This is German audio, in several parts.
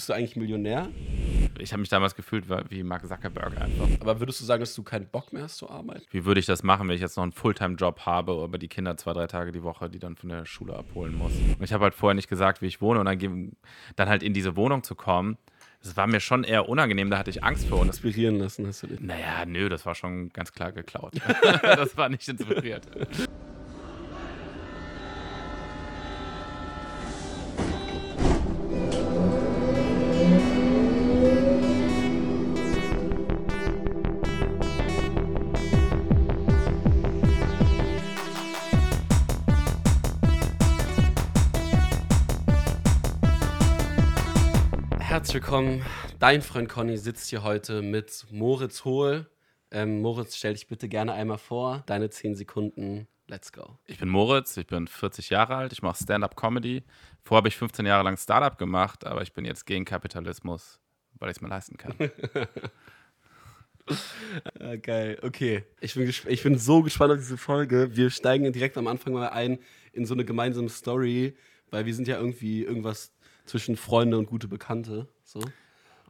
bist du eigentlich Millionär? Ich habe mich damals gefühlt wie Mark Zuckerberg einfach. Aber würdest du sagen, dass du keinen Bock mehr hast zu arbeiten? Wie würde ich das machen, wenn ich jetzt noch einen Fulltime-Job habe, aber die Kinder zwei, drei Tage die Woche, die dann von der Schule abholen muss? Und ich habe halt vorher nicht gesagt, wie ich wohne und dann, dann halt in diese Wohnung zu kommen. Das war mir schon eher unangenehm, da hatte ich Angst vor. Und inspirieren lassen hast du dich? Naja, nö, das war schon ganz klar geklaut. das war nicht inspiriert. Herzlich willkommen. Dein Freund Conny sitzt hier heute mit Moritz Hohl. Ähm, Moritz, stell dich bitte gerne einmal vor. Deine 10 Sekunden. Let's go. Ich bin Moritz, ich bin 40 Jahre alt, ich mache Stand-up-Comedy. Vorher habe ich 15 Jahre lang Startup gemacht, aber ich bin jetzt gegen Kapitalismus, weil ich es mir leisten kann. ah, geil, okay. Ich bin, ich bin so gespannt auf diese Folge. Wir steigen direkt am Anfang mal ein in so eine gemeinsame Story, weil wir sind ja irgendwie irgendwas zwischen Freunde und gute Bekannte. So.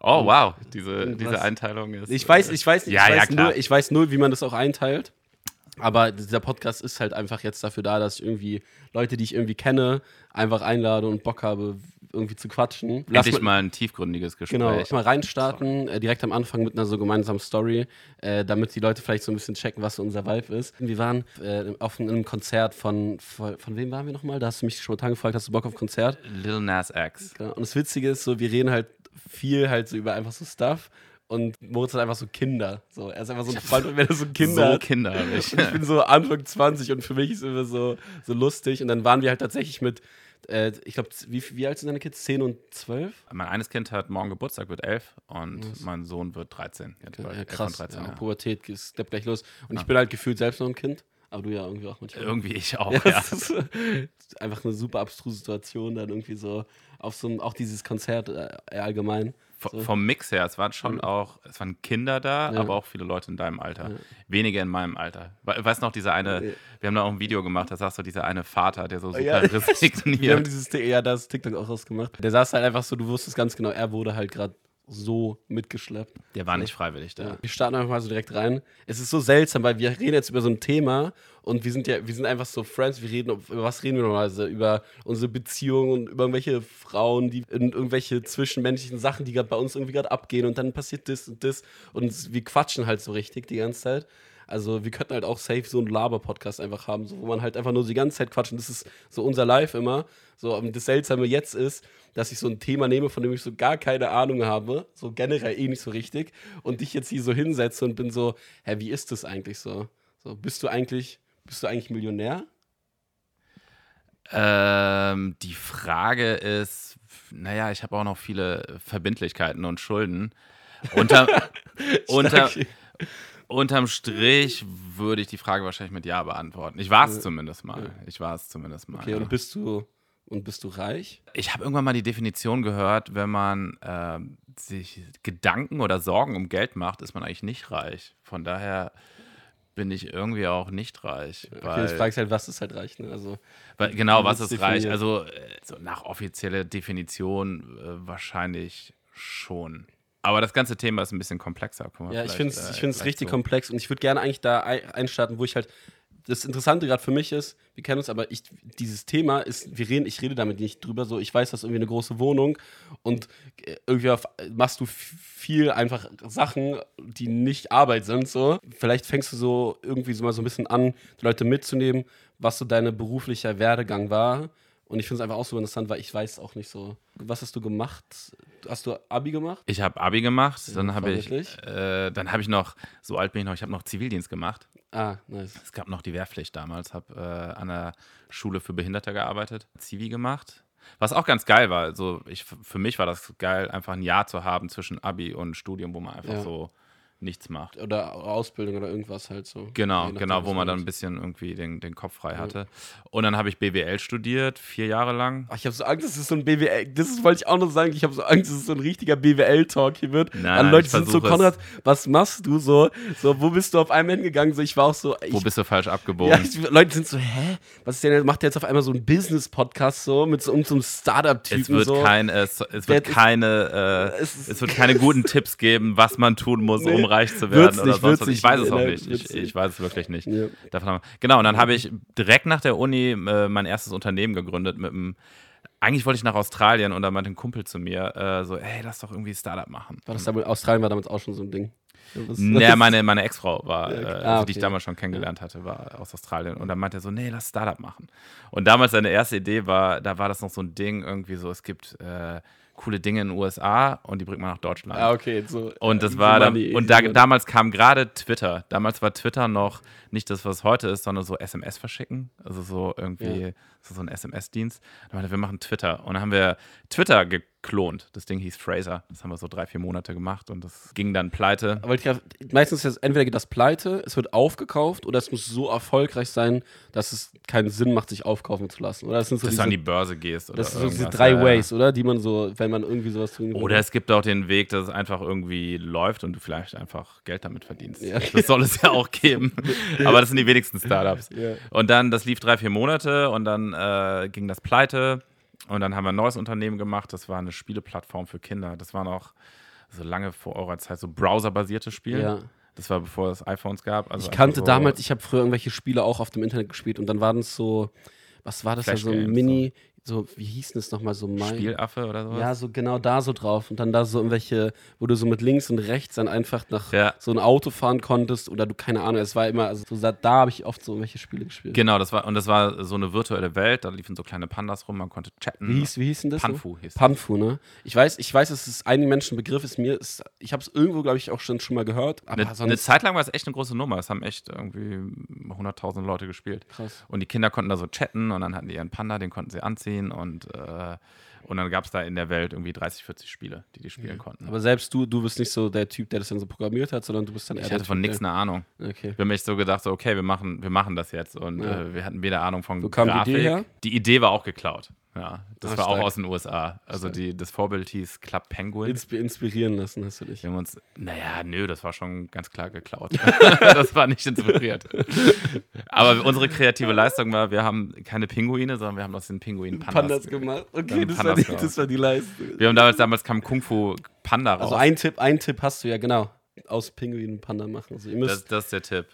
Oh, wow, diese, diese Einteilung ist. Ich weiß, ich weiß, ja, ich, weiß ja, nur, ich weiß nur, wie man das auch einteilt. Aber dieser Podcast ist halt einfach jetzt dafür da, dass ich irgendwie Leute, die ich irgendwie kenne, einfach einlade und Bock habe, irgendwie zu quatschen. Lass Endlich mal ein tiefgründiges Gespräch. Genau, mal reinstarten, äh, direkt am Anfang mit einer so gemeinsamen Story, äh, damit die Leute vielleicht so ein bisschen checken, was so unser Vibe ist. Wir waren äh, auf einem Konzert von, von, von wem waren wir nochmal? Da hast du mich spontan gefragt, hast du Bock auf Konzert? Lil Nas X. Genau. Und das Witzige ist so, wir reden halt viel halt so über einfach so Stuff und Moritz hat einfach so Kinder. So, er ist einfach so ein Freund, wenn er so Kinder so hat. Kinder habe ich. Und ich bin so Anfang 20 und für mich ist es immer so, so lustig. Und dann waren wir halt tatsächlich mit, äh, ich glaube, wie, wie alt sind deine Kids? 10 und 12? Mein eines Kind hat morgen Geburtstag, wird 11 und Was? mein Sohn wird 13. Okay, ja, krass, 13, ja, ja. Pubertät steppt gleich los. Und ich bin halt gefühlt selbst noch ein Kind. Aber du ja irgendwie auch manchmal. Irgendwie ich auch, ja. ja. ist einfach eine super abstruse Situation, dann irgendwie so auf so ein, auch dieses Konzert äh, allgemein. So. Vom Mix her, es waren schon mhm. auch, es waren Kinder da, ja. aber auch viele Leute in deinem Alter. Ja. Wenige in meinem Alter. Weißt du noch, dieser eine, ja. wir haben da auch ein Video gemacht, da sagst du, dieser eine Vater, der so super ja, resigniert. Wir haben dieses, ja, das TikTok auch rausgemacht. Der saß halt einfach so, du wusstest ganz genau, er wurde halt gerade so mitgeschleppt. Der war nicht freiwillig da. Ja. Wir starten einfach mal so direkt rein. Es ist so seltsam, weil wir reden jetzt über so ein Thema und wir sind ja, wir sind einfach so Friends. Wir reden, über was reden wir normalerweise? Über unsere Beziehungen und über irgendwelche Frauen, die irgendwelche zwischenmenschlichen Sachen, die gerade bei uns irgendwie gerade abgehen und dann passiert das und das und wir quatschen halt so richtig die ganze Zeit. Also wir könnten halt auch safe so einen Laber-Podcast einfach haben, so, wo man halt einfach nur die ganze Zeit quatscht. Und das ist so unser Live immer. So, und das Seltsame jetzt ist, dass ich so ein Thema nehme, von dem ich so gar keine Ahnung habe, so generell eh nicht so richtig, und dich jetzt hier so hinsetze und bin so, hä, wie ist das eigentlich so? So, bist du eigentlich, bist du eigentlich Millionär? Ähm, die Frage ist, naja, ich habe auch noch viele Verbindlichkeiten und Schulden. Unter, unter, unterm Strich würde ich die Frage wahrscheinlich mit Ja beantworten. Ich war es zumindest mal. Ich war es zumindest mal. Okay, ja. und bist du und bist du reich? Ich habe irgendwann mal die Definition gehört, wenn man äh, sich Gedanken oder Sorgen um Geld macht, ist man eigentlich nicht reich. Von daher bin ich irgendwie auch nicht reich. Okay, ich frage halt, was ist halt reich? Ne? Also, weil, genau, was ist reich? Also äh, so nach offizieller Definition äh, wahrscheinlich schon. Aber das ganze Thema ist ein bisschen komplexer. Ja, ich finde es äh, richtig so. komplex und ich würde gerne eigentlich da einstarten, wo ich halt das Interessante gerade für mich ist, wir kennen uns, aber ich, dieses Thema ist, wir reden, ich rede damit nicht drüber, so ich weiß, das ist irgendwie eine große Wohnung und äh, irgendwie machst du viel einfach Sachen, die nicht Arbeit sind, so. Vielleicht fängst du so irgendwie so mal so ein bisschen an, die Leute mitzunehmen, was so dein beruflicher Werdegang war und ich finde es einfach auch so interessant, weil ich weiß auch nicht so. Was hast du gemacht? Hast du Abi gemacht? Ich habe Abi gemacht. Dann habe ich, äh, dann habe ich noch, so alt bin ich noch, ich habe noch Zivildienst gemacht. Ah, nice. Es gab noch die Wehrpflicht damals. Habe äh, an der Schule für Behinderte gearbeitet, Zivi gemacht. Was auch ganz geil war. Also ich, für mich war das geil, einfach ein Jahr zu haben zwischen Abi und Studium, wo man einfach ja. so nichts macht. Oder Ausbildung oder irgendwas halt so. Genau, genau, wo man dann ein ist. bisschen irgendwie den, den Kopf frei hatte. Und dann habe ich BWL studiert, vier Jahre lang. Ach, ich habe so Angst, dass es so ein BWL, das ist, wollte ich auch noch sagen, ich habe so Angst, dass es so ein richtiger BWL-Talk hier wird. Nein, nein, Leute sind so, es. Konrad, was machst du so? So, wo bist du auf einmal hingegangen? So, ich war auch so, ich, Wo bist du falsch abgebogen? ja, ich, Leute sind so, hä? Was ist denn, macht der jetzt auf einmal so einen Business-Podcast so, mit so, irgendeinem Startup-Typen es wird, so? kein, es, es Der- wird keine, äh, Es ist- es wird keine guten Tipps geben, was man tun muss, Nee, um reich zu wird's werden oder nicht, sonst wird's was. Ich weiß es auch nicht. wird's Ich, ich weiß es wirklich nicht. Ja. Davon Genau, und dann habe ich direkt nach der Uni äh, mein erstes Unternehmen gegründet mit einem. Eigentlich wollte ich nach Australien und da meinte ein Kumpel zu mir äh, so, hey, lass doch irgendwie Startup machen. War das damals, Australien war damals auch schon so ein Ding. Naja, meine, meine Ex-Frau war, Ja, okay. äh, Ah, also, die ich okay. damals schon kennengelernt hatte, war aus Australien. Und dann meinte er so, nee, lass Startup machen. Und damals seine erste Idee war, da war das noch so ein Ding, irgendwie so, es gibt äh, coole Dinge in den USA und die bringt man nach Deutschland. Ah, okay, so. Und das easy war dann, und da, damals kam gerade Twitter. Damals war Twitter noch nicht das, was heute ist, sondern so SMS verschicken. Also so irgendwie Ja. so, so ein SMS-Dienst. Da meinte, wir machen Twitter. Und dann haben wir Twitter geklont. Das Ding hieß Fraser. Das haben wir so drei, vier Monate gemacht und das ging dann pleite. Aber ich glaub, meistens ist es entweder geht das pleite, es wird aufgekauft oder es muss so erfolgreich sein, dass es keinen Sinn macht, sich aufkaufen zu lassen. Oder das sind so dass diese, du an die Börse gehst. Oder das sind so diese drei Ja. Ways, oder? Die man so, wenn man irgendwie sowas tun. Oder es gibt auch den Weg, dass es einfach irgendwie läuft und du vielleicht einfach Geld damit verdienst. Ja. Das soll es ja auch geben. Aber das sind die wenigsten Startups. Ja. Und dann, das lief drei, vier Monate und dann äh, ging das pleite. Und dann haben wir ein neues Unternehmen gemacht. Das war eine Spieleplattform für Kinder. Das war noch so lange vor eurer Zeit so browserbasierte Spiele. Ja. Das war bevor es iPhones gab. Also Ich kannte einfach so damals, ich habe früher irgendwelche Spiele auch auf dem Internet gespielt und dann waren es so, was war das da, so ein Mini, so, wie hieß das nochmal, so mein. Spielaffe oder sowas. Ja, so genau da so drauf. Und dann da so irgendwelche, wo du so mit links und rechts dann einfach nach Ja. so ein Auto fahren konntest oder du, keine Ahnung, es war immer, also so, da, da habe ich oft so irgendwelche Spiele gespielt. Genau, das war, und das war so eine virtuelle Welt. Da liefen so kleine Pandas rum, man konnte chatten. Wie hieß, wie hieß denn das? so? Panfu hieß. Panfu, ne? Ich weiß, ich weiß, dass es einigen Menschen ein Begriff ist. Mir ist, ich habe es irgendwo, glaube ich, auch schon, schon mal gehört. Aber Eine, eine Zeit lang war es echt eine große Nummer. Es haben echt irgendwie 100.000 Leute gespielt. krass. Und die Kinder konnten da so chatten und dann hatten die ihren Panda, den konnten sie anziehen und, äh, und dann gab es da in der Welt irgendwie 30, 40 Spiele, die die spielen konnten. Aber selbst du, du bist nicht so der Typ, der das dann so programmiert hat, sondern du bist dann eher ich hatte von nichts eine Ahnung. Okay. Ich habe mir echt so gedacht, so, okay, wir machen, wir machen das jetzt. Und Ja. äh, wir hatten weder Ahnung von Wo kam die Grafik. Idee her? Die Idee war auch geklaut. Ja, das Ah, war auch stark. aus den USA. Also die, das Vorbild hieß Club Penguin. Insp inspirieren lassen hast du dich. Wir haben uns, naja, nö, das war schon ganz klar geklaut. das war nicht inspiriert. Aber unsere kreative Leistung war, wir haben keine Pinguine, sondern wir haben aus den Pinguinen Pandas. Pandas gemacht. Okay, das war, Pandas die, gemacht. das war die Leistung. Wir haben damals, damals kam Kung Fu Panda raus. Also ein Tipp, ein Tipp hast du ja, genau. Aus Pinguinen Panda machen. Also das, das ist der Tipp.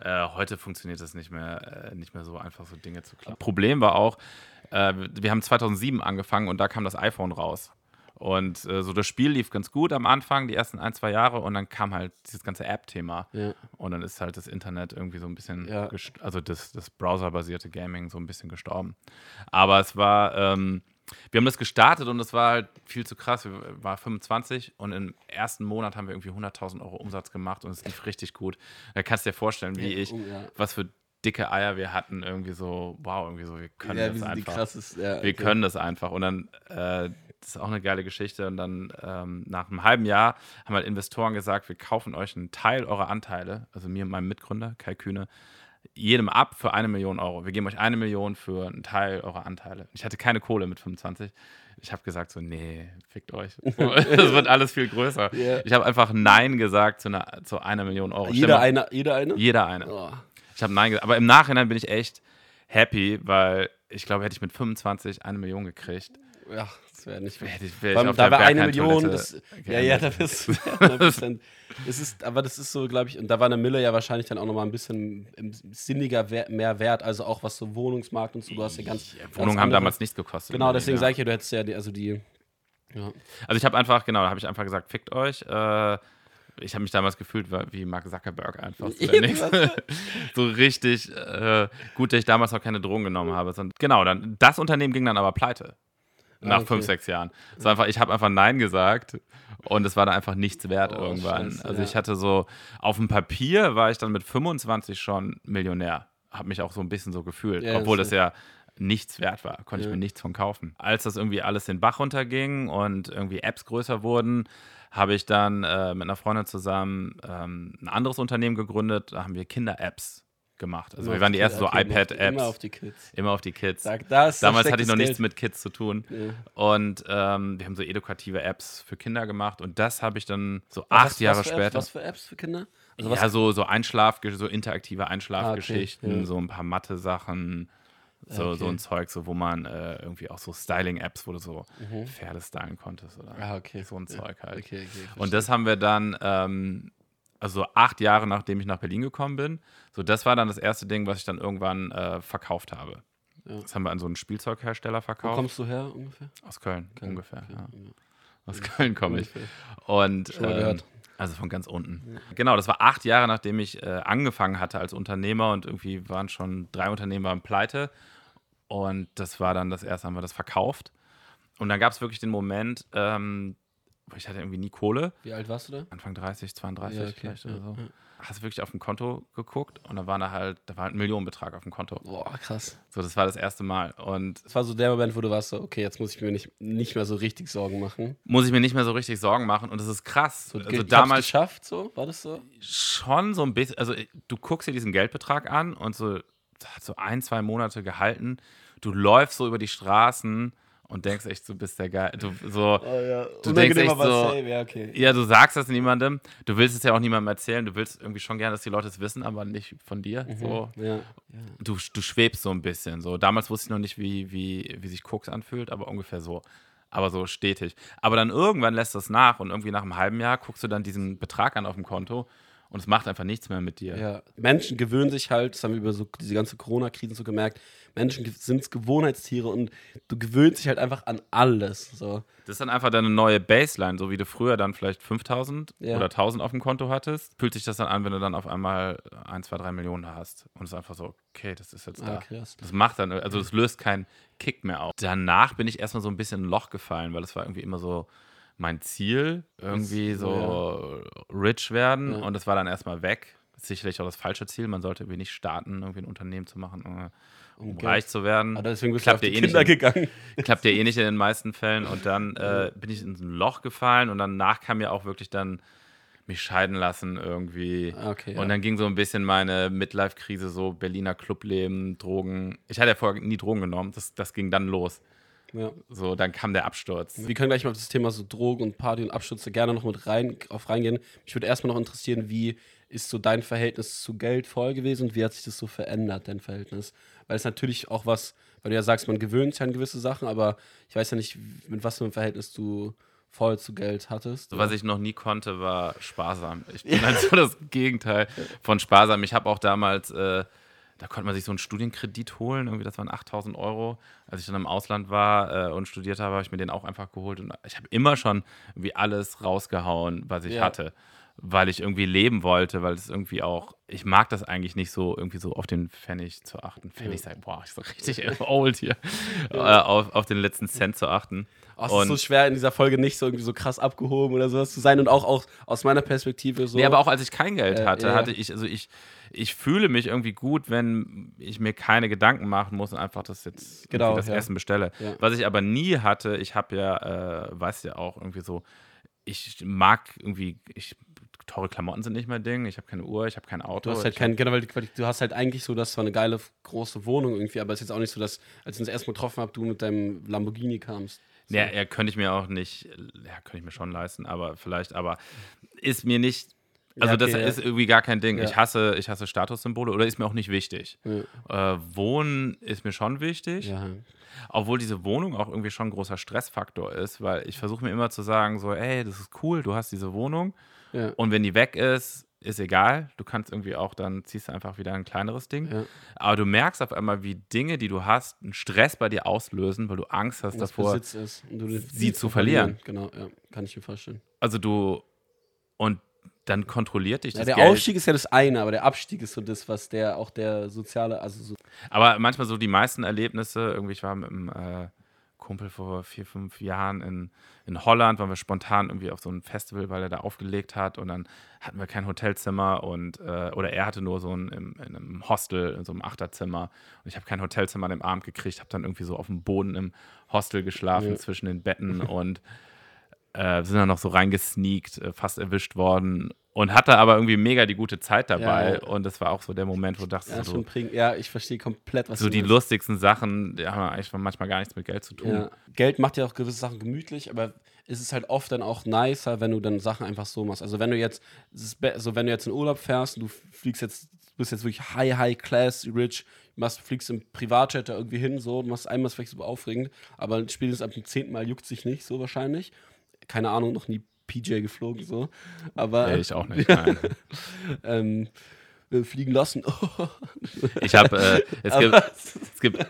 Ja. Äh, heute funktioniert das nicht mehr, äh, nicht mehr so einfach, so Dinge zu klauen. Problem war auch, äh, wir haben 2007 angefangen und da kam das iPhone raus. Und äh, so das Spiel lief ganz gut am Anfang, die ersten ein, zwei Jahre, und dann kam halt dieses ganze App-Thema. ja. Und dann ist halt das Internet irgendwie so ein bisschen, Ja. also das, das browserbasierte Gaming so ein bisschen gestorben. Aber es war, ähm, wir haben das gestartet und es war halt viel zu krass. Wir waren 25 und im ersten Monat haben wir irgendwie 100.000 Euro Umsatz gemacht und es lief richtig gut. Da kannst du dir vorstellen, wie ich, oh, ja. was für dicke Eier wir hatten. Irgendwie so, wow, irgendwie so, wir können ja, das wie sind die einfach. krasses. Ja, Wir okay. können das einfach. Und dann, äh, das ist auch eine geile Geschichte. Und dann ähm, nach einem halben Jahr haben halt Investoren gesagt, wir kaufen euch einen Teil eurer Anteile, also mir und meinem Mitgründer, Kai Kühne, jedem ab für eine Million Euro. Wir geben euch eine Million für einen Teil eurer Anteile. Ich hatte keine Kohle mit 25. Ich habe gesagt so, nee, fickt euch. Das wird alles viel größer. Ja. Ich habe einfach Nein gesagt zu einer, zu einer Million Euro. Jeder eine, jeder eine? Jeder eine. Oh. Ich habe Nein gesagt. Aber im Nachhinein bin ich echt happy, weil ich glaube, hätte ich mit 25 eine Million gekriegt, Ja, das wäre nicht Vor allem, auf da war eine Million, das, ja, ja, da bist du. Ja, 100%. es ist, aber das ist so, glaube ich, und da war eine Mille ja wahrscheinlich dann auch nochmal ein bisschen sinniger mehr wert, also auch was so Wohnungsmarkt und so, du hast ja ganz. Ja, ganz Wohnungen haben damals nichts gekostet. Genau, deswegen ja. sage ich ja, du hättest ja die, also die. Ja. Also ich habe einfach, genau, da habe ich einfach gesagt, fickt euch. Äh, ich habe mich damals gefühlt wie Mark Zuckerberg einfach. So, so richtig äh, gut, dass ich damals noch keine Drogen genommen habe. Sondern, genau, dann, das Unternehmen ging dann aber pleite. Nach okay. fünf, sechs Jahren. War einfach, ich habe einfach Nein gesagt und es war dann einfach nichts wert Oh, irgendwann. scheiße, also ich hatte so, auf dem Papier war ich dann mit 25 schon Millionär. Habe mich auch so ein bisschen so gefühlt. Ja, obwohl das das ja nichts wert war. Konnte Ja. ich mir nichts von kaufen. Als das irgendwie alles den Bach runterging und irgendwie Apps größer wurden, habe ich dann äh, mit einer Freundin zusammen ähm, ein anderes Unternehmen gegründet. Da haben wir Kinder-Apps gemacht. Also Immer wir waren die ersten so iPad-Apps. Immer auf die Kids. Immer auf die Kids. Sag, da ist- da Damals hatte ich noch das nichts Geld. mit Kids zu tun. Ja. Und ähm, wir haben so edukative Apps für Kinder gemacht. Und das habe ich dann so Was- acht Jahre was für später. Apps, was für Apps für Kinder? Also ja, so, so Einschlaf, so interaktive Einschlafgeschichten, Ah, okay, ja. so ein paar Mathe-Sachen, so, so Okay. ein Zeug, so, wo man äh, irgendwie auch so Styling-Apps, wo du so Pferde stylen konntest oder Mhm. Ah, okay. so ein Ja. Zeug halt. Okay. Und das haben wir dann, ähm, also acht Jahre nachdem ich nach Berlin gekommen bin, so das war dann das erste Ding, was ich dann irgendwann äh, verkauft habe. Ja. Das haben wir an so einen Spielzeughersteller Wo verkauft. kommst du her ungefähr? Aus Köln, ungefähr. Okay, Ja. ja. Aus Köln komme ich. Ungefähr. Und ähm, gehört. also von ganz unten. Genau, das war acht Jahre, nachdem ich äh, angefangen hatte als Unternehmer und irgendwie waren schon drei Unternehmen waren pleite. Und das war dann das erste, haben wir das verkauft. Und dann gab es wirklich den Moment, ähm, wo ich hatte irgendwie nie Kohle. Wie alt warst du da? Anfang 30, 32 Ja, okay, vielleicht ja, oder so. ja. Hast wirklich auf dem Konto geguckt und da war da halt, da war halt ein Millionenbetrag auf dem Konto. Boah, krass. So, das war das erste Mal. Und Das war so der Moment, wo du warst so, okay, jetzt muss ich mir nicht, nicht mehr so richtig Sorgen machen. muss ich mir nicht mehr so richtig Sorgen machen. Und das ist krass. So, also damals geschafft, so? War das so? schon so ein bisschen, also du guckst dir diesen Geldbetrag an und so hat so ein, zwei Monate gehalten. Du läufst so über die Straßen und denkst echt, du bist der Geil. Du, so, Oh ja. Du denkst echt so- ja, okay. ja, du sagst das niemandem. Du willst es ja auch niemandem erzählen. Du willst irgendwie schon gerne, dass die Leute es wissen, aber nicht von dir. So. Ja. Du, du schwebst so ein bisschen. So. Damals wusste ich noch nicht, wie, wie, wie sich Koks anfühlt, aber ungefähr so. Aber so stetig. Aber dann irgendwann lässt das nach und irgendwie nach einem halben Jahr guckst du dann diesen Betrag an auf dem Konto und es macht einfach nichts mehr mit dir. Ja, Menschen gewöhnen sich halt, das haben wir über so diese ganze Corona-Krisen so gemerkt, Menschen sind Gewohnheitstiere und du gewöhnst dich halt einfach an alles. So. Das ist dann einfach deine neue Baseline, so wie du früher dann vielleicht 5000 Ja. oder 1000 auf dem Konto hattest. Fühlt sich das dann an, wenn du dann auf einmal 1, 2, 3 Millionen hast. Und es ist einfach so, okay, das ist jetzt Ah, da. krass. Das macht dann, also das löst keinen Kick mehr auf. Danach bin ich erstmal so ein bisschen in ein Loch gefallen, weil das war irgendwie immer so mein Ziel, irgendwie Das- so rich werden. Ja. Und das war dann erstmal weg. Sicherlich auch das falsche Ziel. Man sollte irgendwie nicht starten, irgendwie ein Unternehmen zu machen, äh, um Geld. reich zu werden. Aber deswegen bist Klappt du auf ja die eh Kinder nicht. gegangen. Klappt ja eh nicht in den meisten Fällen. Und dann äh, bin ich in so ein Loch gefallen und danach kam ja auch wirklich dann mich scheiden lassen irgendwie. Ah, Okay, ja. Und dann ging so ein bisschen meine Midlife-Krise, so Berliner Clubleben, Drogen. Ich hatte ja vorher nie Drogen genommen, das, das ging dann los. Ja. So, dann kam der Absturz. Wir können gleich mal auf das Thema so Drogen und Party und Abstürze gerne noch mit rein, auf reingehen. Mich würde erstmal noch interessieren, wie ist so dein Verhältnis zu Geld vorher gewesen und wie hat sich das so verändert, dein Verhältnis? Weil es natürlich auch was, weil du ja sagst, man gewöhnt sich an gewisse Sachen, aber ich weiß ja nicht, mit was für einem Verhältnis du vorher zu Geld hattest. Was ich noch nie konnte, war sparsam. Ich bin halt so das Gegenteil von sparsam. Ich habe auch damals, äh, da konnte man sich so einen Studienkredit holen, irgendwie das waren 8000 Euro. Als ich dann im Ausland war äh, und studiert habe, habe ich mir den auch einfach geholt. Und ich habe immer schon irgendwie alles rausgehauen, was ich Ja. hatte. Weil ich irgendwie leben wollte, weil es irgendwie auch, ich mag das eigentlich nicht so, irgendwie so auf den Pfennig zu achten. Pfennig sagen, boah, ich bin so richtig old hier. Äh, auf, auf den letzten Cent zu achten. Oh, es ist so schwer in dieser Folge nicht so irgendwie so krass abgehoben oder sowas zu sein und auch, auch aus meiner Perspektive so. Nee, aber auch als ich kein Geld Äh, hatte, ja. hatte ich, also ich, ich fühle mich irgendwie gut, wenn ich mir keine Gedanken machen muss und einfach das jetzt Genau, das ja. Essen bestelle. Ja. Was ich aber nie hatte, ich habe ja, äh, weiß ja auch irgendwie so, ich mag irgendwie, ich, teure Klamotten sind nicht mein Ding, ich habe keine Uhr, ich habe kein Auto. Du hast halt kein, genau, weil du- hast halt eigentlich so, das war eine geile große Wohnung irgendwie, aber es ist jetzt auch nicht so, dass, als ich uns erstmal getroffen habe, du mit deinem Lamborghini kamst. So. Ja, ja, könnte ich mir auch nicht, ja, könnte ich mir schon leisten, aber vielleicht, aber ist mir nicht, also Ja, okay, das ja. ist irgendwie gar kein Ding. Ja. Ich hasse, ich hasse Statussymbole oder ist mir auch nicht wichtig. Äh, Wohnen ist mir schon wichtig, obwohl diese Wohnung auch irgendwie schon ein großer Stressfaktor ist, weil ich versuche mir immer zu sagen, so, ey, das ist cool, du hast diese Wohnung Ja. und wenn die weg ist, ist egal. Du kannst irgendwie auch, dann ziehst du einfach wieder ein kleineres Ding. Ja. Aber du merkst auf einmal, wie Dinge, die du hast, einen Stress bei dir auslösen, weil du Angst hast was davor, sie zu verlieren. Genau, ja, kann ich mir vorstellen. also du und dann kontrolliert dich Ja, das der Geld. Aufstieg ist ja das eine, aber der Abstieg ist so das, was der auch der soziale, also so. Aber manchmal so die meisten Erlebnisse, irgendwie ich war mit einem äh, Kumpel vor vier, fünf Jahren in, in Holland, waren wir spontan irgendwie auf so ein Festival, weil er da aufgelegt hat und dann hatten wir kein Hotelzimmer und äh, oder er hatte nur so ein im, in einem Hostel, in so einem Achterzimmer und ich habe kein Hotelzimmer an dem Abend gekriegt, habe dann irgendwie so auf dem Boden im Hostel geschlafen ja. zwischen den Betten und äh, sind dann noch so reingesneakt, äh, fast erwischt worden und hatte aber irgendwie mega die gute Zeit dabei. Ja. Und das war auch so der Moment, wo du dachtest, ja, so, ja, ich verstehe komplett, was so du die meinst. lustigsten Sachen, die haben eigentlich manchmal gar nichts mit Geld zu tun. Ja. Geld macht ja auch gewisse Sachen gemütlich, aber ist es halt oft dann auch nicer, wenn du dann Sachen einfach so machst. Also wenn du jetzt, so wenn du jetzt in Urlaub fährst und du fliegst jetzt, bist jetzt wirklich high, high class, rich, machst, fliegst im Privatjet da irgendwie hin, so, machst einmal vielleicht super aufregend, aber spätestens ab dem zehnten Mal juckt sich nicht, so wahrscheinlich. Keine Ahnung, noch nie PJ geflogen, so. Aber. Nee, ich auch nicht. ähm, fliegen lassen. ich habe äh, es, gibt, es gibt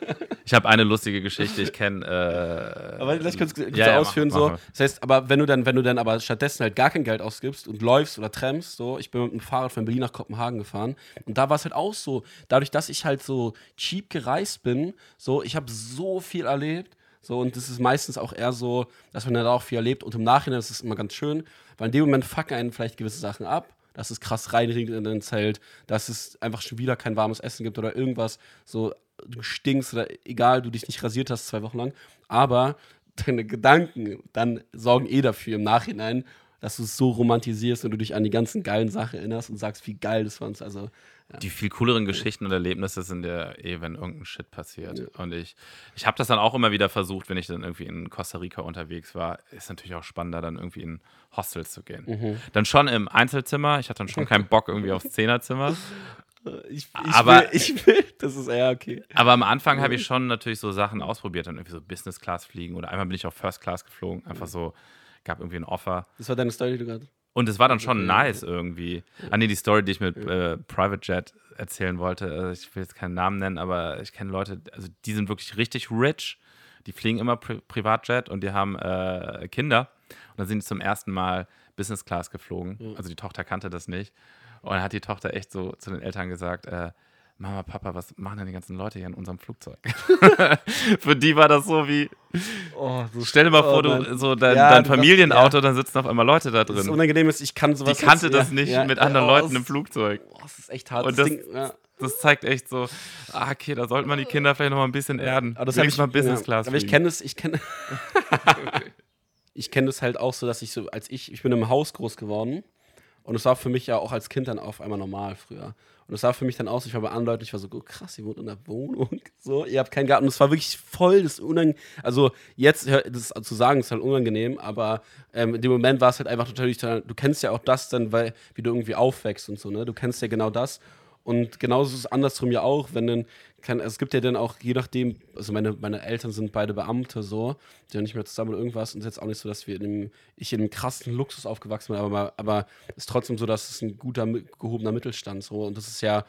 ich habe eine lustige Geschichte. Ich kenne. Äh, aber vielleicht kannst du ja, ja, ausführen mach, so. Mach das heißt, aber wenn du dann, wenn du dann aber stattdessen halt gar kein Geld ausgibst und läufst oder trampst, so, ich bin mit dem Fahrrad von Berlin nach Kopenhagen gefahren und da war es halt auch so, dadurch, dass ich halt so cheap gereist bin, so, ich habe so viel erlebt so, und das ist meistens auch eher so, dass man da auch viel erlebt. Und im Nachhinein ist es immer ganz schön, weil in dem Moment fucken einen vielleicht gewisse Sachen ab. Dass es krass reinringt in dein Zelt, dass es einfach schon wieder kein warmes Essen gibt oder irgendwas. So, du stinkst oder egal, du dich nicht rasiert hast zwei Wochen lang. Aber deine Gedanken dann sorgen eh dafür im Nachhinein, dass du es so romantisierst und du dich an die ganzen geilen Sachen erinnerst und sagst, wie geil das war. Also die viel cooleren Geschichten und Erlebnisse sind ja eh, wenn irgendein Shit passiert. Ja. Und ich, ich habe das dann auch immer wieder versucht, wenn ich dann irgendwie in Costa Rica unterwegs war. Ist natürlich auch spannender, dann irgendwie in Hostels zu gehen. Mhm. Dann schon im Einzelzimmer. Ich hatte dann schon keinen Bock irgendwie aufs Zehnerzimmer. Ich, ich, aber will, ich will, das ist ja okay. Aber am Anfang habe ich schon natürlich so Sachen ausprobiert, dann irgendwie so Business Class fliegen oder einmal bin ich auf First Class geflogen, einfach so, gab irgendwie ein Offer. Das war deine Story, die du gerade und es war dann schon nice irgendwie. Ah, nee, die Story, die ich mit äh, Private Jet erzählen wollte, äh, ich will jetzt keinen Namen nennen, aber ich kenne Leute, also die sind wirklich richtig rich. Die fliegen immer Pri Privatjet und die haben äh, Kinder. Und dann sind die zum ersten Mal Business Class geflogen. Also die Tochter kannte das nicht. Und dann hat die Tochter echt so zu den Eltern gesagt, äh, Mama, Papa, was machen denn die ganzen Leute hier in unserem Flugzeug? Für die war das so wie, oh, so stell dir mal oh, vor, du, so dein, ja, dein Familienauto, ja. dann sitzen auf einmal Leute da drin. Das unangenehm ist, ich kann sowas Die kannte jetzt, das ja, nicht mit anderen oh, Leuten im Flugzeug. Oh, das ist echt hart. Und das, das, das, zeigt echt so, ah, okay, da sollte man die Kinder vielleicht noch mal ein bisschen erden. Aber das habe ich mal Business Class. Aber ich kenne das, ich kenne ich kenne das halt auch so, dass ich so, als ich, ich bin im Haus groß geworden und es war für mich ja auch als Kind dann auf einmal normal früher. Und es sah für mich dann aus, ich war bei anderen Leuten, ich war so, oh, krass, ihr wohnt in der Wohnung. So, ihr habt keinen Garten. Und es war wirklich voll das unangenehm. Also, jetzt das zu sagen, ist halt unangenehm, aber ähm, in dem Moment war es halt einfach natürlich, du kennst ja auch das dann, weil, wie du irgendwie aufwächst und so, ne? Du kennst ja genau das. Und genauso ist es andersrum ja auch, wenn dann, kann, also es gibt ja dann auch, je nachdem, also meine, meine Eltern sind beide Beamte so, die sind nicht mehr zusammen oder irgendwas und es ist jetzt auch nicht so, dass wir in dem, ich in einem krassen Luxus aufgewachsen bin, aber, aber ist trotzdem so, dass es ein guter, gehobener Mittelstand so und das ist ja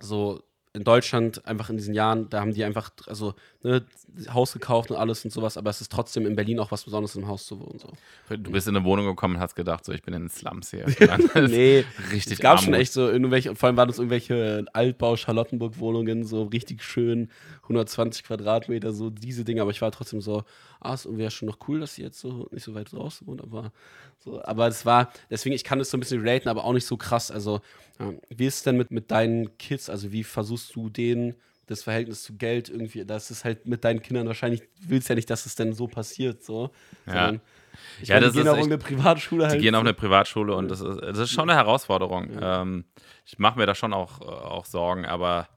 so, in Deutschland einfach in diesen Jahren, da haben die einfach, also ne, Haus gekauft und alles und sowas, aber es ist trotzdem in Berlin auch was Besonderes, im Haus zu wohnen. So. Du bist in eine Wohnung gekommen und hast gedacht, so ich bin in den Slums hier. nee, richtig. Es gab Armut. schon echt so irgendwelche, vor allem waren das irgendwelche Altbau-Charlottenburg-Wohnungen, so richtig schön, 120 Quadratmeter, so diese Dinge, aber ich war trotzdem so, ah, es wäre schon noch cool, dass sie jetzt so nicht so weit raus wohnt, aber so, aber es war, deswegen, ich kann das so ein bisschen relaten, aber auch nicht so krass. Also, ja, wie ist es denn mit, mit deinen Kids? Also, wie versuchst du denen das Verhältnis zu Geld irgendwie, das ist halt mit deinen Kindern wahrscheinlich, willst ja nicht, dass es denn so passiert, so. Ja. ich ja, meine, das die gehen ist auch echt, eine Privatschule halt. Die gehen auf eine Privatschule und das ist, das ist schon eine Herausforderung. Ja. Ähm, ich mache mir da schon auch, auch Sorgen, aber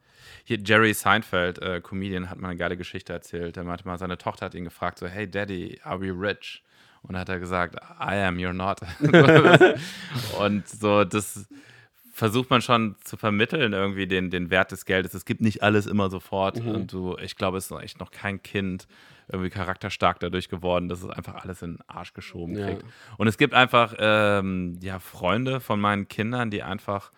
hier Jerry Seinfeld, äh, Comedian, hat mal eine geile Geschichte erzählt. Er meinte mal, seine Tochter hat ihn gefragt, so, hey Daddy, are we rich? Und hat er gesagt, I am, you're not. und so, das versucht man schon zu vermitteln, irgendwie den, den Wert des Geldes. Es gibt nicht alles immer sofort. Mhm. Und du, ich glaube, es ist echt noch kein Kind irgendwie charakterstark dadurch geworden, dass es einfach alles in den Arsch geschoben kriegt. Ja. Und es gibt einfach ähm, ja, Freunde von meinen Kindern, die einfach,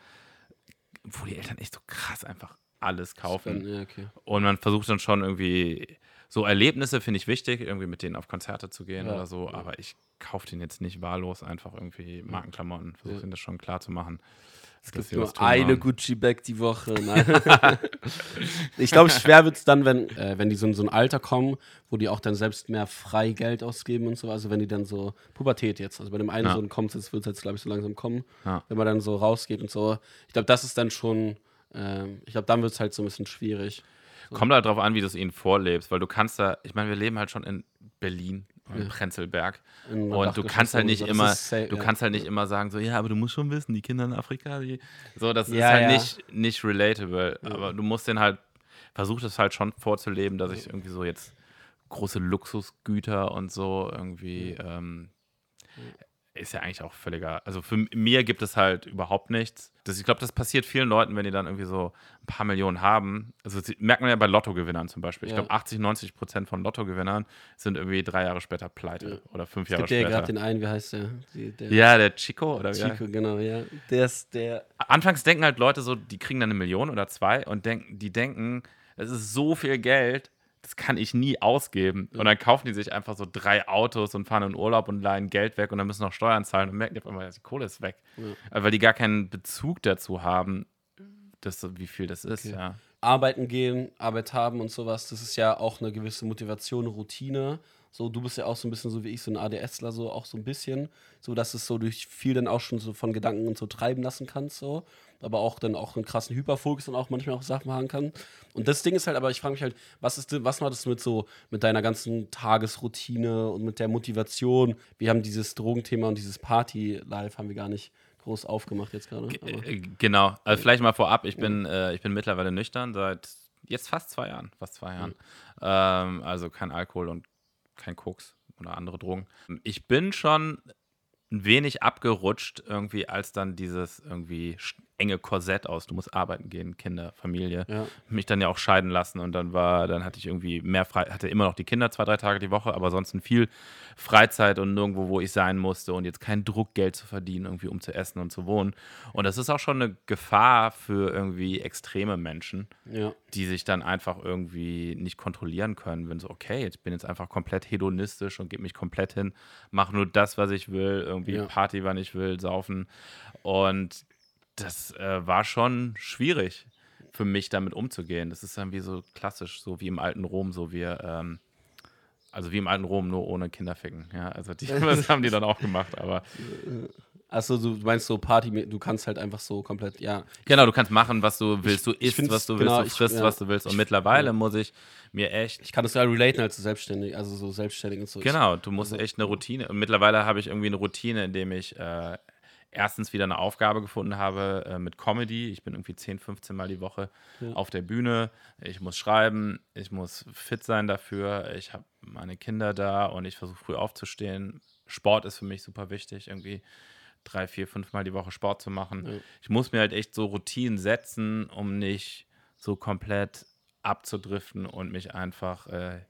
wo die Eltern echt so krass einfach alles kaufen. Ja, okay. Und man versucht dann schon irgendwie so Erlebnisse finde ich wichtig, irgendwie mit denen auf Konzerte zu gehen Ja, oder so, ja. aber ich kaufe den jetzt nicht wahllos einfach irgendwie Markenklamotten. Versuche Ja. das schon klar zu machen. Es gibt nur eine. Gucci-Bag die Woche. Ich glaube, schwer wird es dann, wenn, äh, wenn die so in so ein Alter kommen, wo die auch dann selbst mehr frei Geld ausgeben und so. Also wenn die dann so Pubertät jetzt, also bei dem einen Ja. Sohn kommt es, wird es jetzt, glaube ich, so langsam kommen, Ja. wenn man dann so rausgeht und so. Ich glaube, das ist dann schon, ähm, ich glaube, dann wird es halt so ein bisschen schwierig. Kommt halt drauf an, wie du es ihnen vorlebst, weil du kannst da, ich meine, wir leben halt schon in Berlin und Ja. Prenzlberg. In Und du kannst halt nicht so. Immer, ist safe, du ja. kannst halt nicht immer sagen, so, ja, aber du musst schon wissen, die Kinder in Afrika, die, so, das ist Ja, halt ja. nicht, nicht relatable. Aber du musst den halt, versuch das halt schon vorzuleben, dass ich irgendwie so jetzt große Luxusgüter und so irgendwie, ähm, ist ja eigentlich auch völliger, also für mir gibt es halt überhaupt nichts. Das, ich glaube, das passiert vielen Leuten, wenn die dann irgendwie so ein paar Millionen haben. Also merkt man ja bei Lottogewinnern zum Beispiel. Ich Ja. glaube, 80, 90 Prozent von Lottogewinnern sind irgendwie drei Jahre später pleite Ja. oder fünf Jahre gibt ja später. gerade den einen, wie heißt der? Die, der Ja, der Chico oder wie? Chico, genau, ja. Der ist der. Anfangs denken halt Leute so, die kriegen dann eine Million oder zwei und denken, die denken, es ist so viel Geld, das kann ich nie ausgeben. Und dann kaufen die sich einfach so drei Autos und fahren in Urlaub und leihen Geld weg und dann müssen noch Steuern zahlen und merken die auf einmal, die Kohle ist weg. Ja. Äh, Weil die gar keinen Bezug dazu haben, das, wie viel das ist. Okay. Ja. Arbeiten gehen, Arbeit haben und sowas, das ist ja auch eine gewisse Motivation, Routine. So, du bist ja auch so ein bisschen so wie ich, so ein ADSler, so auch so ein bisschen. So, dass es so durch viel dann auch schon so von Gedanken und so treiben lassen kannst, so. Aber auch dann auch einen krassen Hyperfokus und auch manchmal auch Sachen machen kann. Und das Ding ist halt, aber ich frage mich halt, was ist, denn- was war das mit so, mit deiner ganzen Tagesroutine und mit der Motivation? Wir haben dieses Drogenthema und dieses Party-Life haben wir gar nicht groß aufgemacht jetzt gerade. Äh, Genau. Also vielleicht mal vorab, ich bin, äh, ich bin mittlerweile nüchtern seit jetzt fast zwei Jahren. Fast zwei Jahren. Ähm, also kein Alkohol und kein Koks oder andere Drogen. Ich bin schon ein wenig abgerutscht, irgendwie, als dann dieses irgendwie enge Korsett aus, du musst arbeiten gehen, Kinder, Familie, Ja. mich dann ja auch scheiden lassen und dann war, dann hatte ich irgendwie mehr frei, hatte immer noch die Kinder zwei, drei Tage die Woche, aber ansonsten viel Freizeit und nirgendwo, wo ich sein musste und jetzt kein Druck, Geld zu verdienen, irgendwie um zu essen und zu wohnen. Und das ist auch schon eine Gefahr für irgendwie extreme Menschen, ja. die sich dann einfach irgendwie nicht kontrollieren können, wenn so, okay, ich bin jetzt einfach komplett hedonistisch und gebe mich komplett hin, mache nur das, was ich will, irgendwie Ja. Party, wann ich will, saufen. Und das äh, war schon schwierig für mich, damit umzugehen. Das ist dann wie so klassisch, so wie im alten Rom, so wir, ähm, also wie im alten Rom, nur ohne Kinderficken. Ja, also die, das haben die dann auch gemacht, aber Achso, du meinst so Party, du kannst halt einfach so komplett, ja. Genau, du kannst machen, was du willst. Du ich isst, was du genau, willst. ich- Du frisst, ja. was du willst. Und Ich- mittlerweile ja. muss ich mir echt. Ich kann das ja relaten als selbstständig, also so selbstständig und so. Genau, du musst also- echt eine Routine. Und mittlerweile habe ich irgendwie eine Routine, in dem ich äh, erstens wieder eine Aufgabe gefunden habe äh, mit Comedy. Ich bin irgendwie 10, 15 Mal die Woche Ja. auf der Bühne. Ich muss schreiben, ich muss fit sein dafür. Ich habe meine Kinder da und ich versuche früh aufzustehen. Sport ist für mich super wichtig, irgendwie drei, vier, fünf Mal die Woche Sport zu machen. Ja. Ich muss mir halt echt so Routinen setzen, um nicht so komplett abzudriften und mich einfach äh,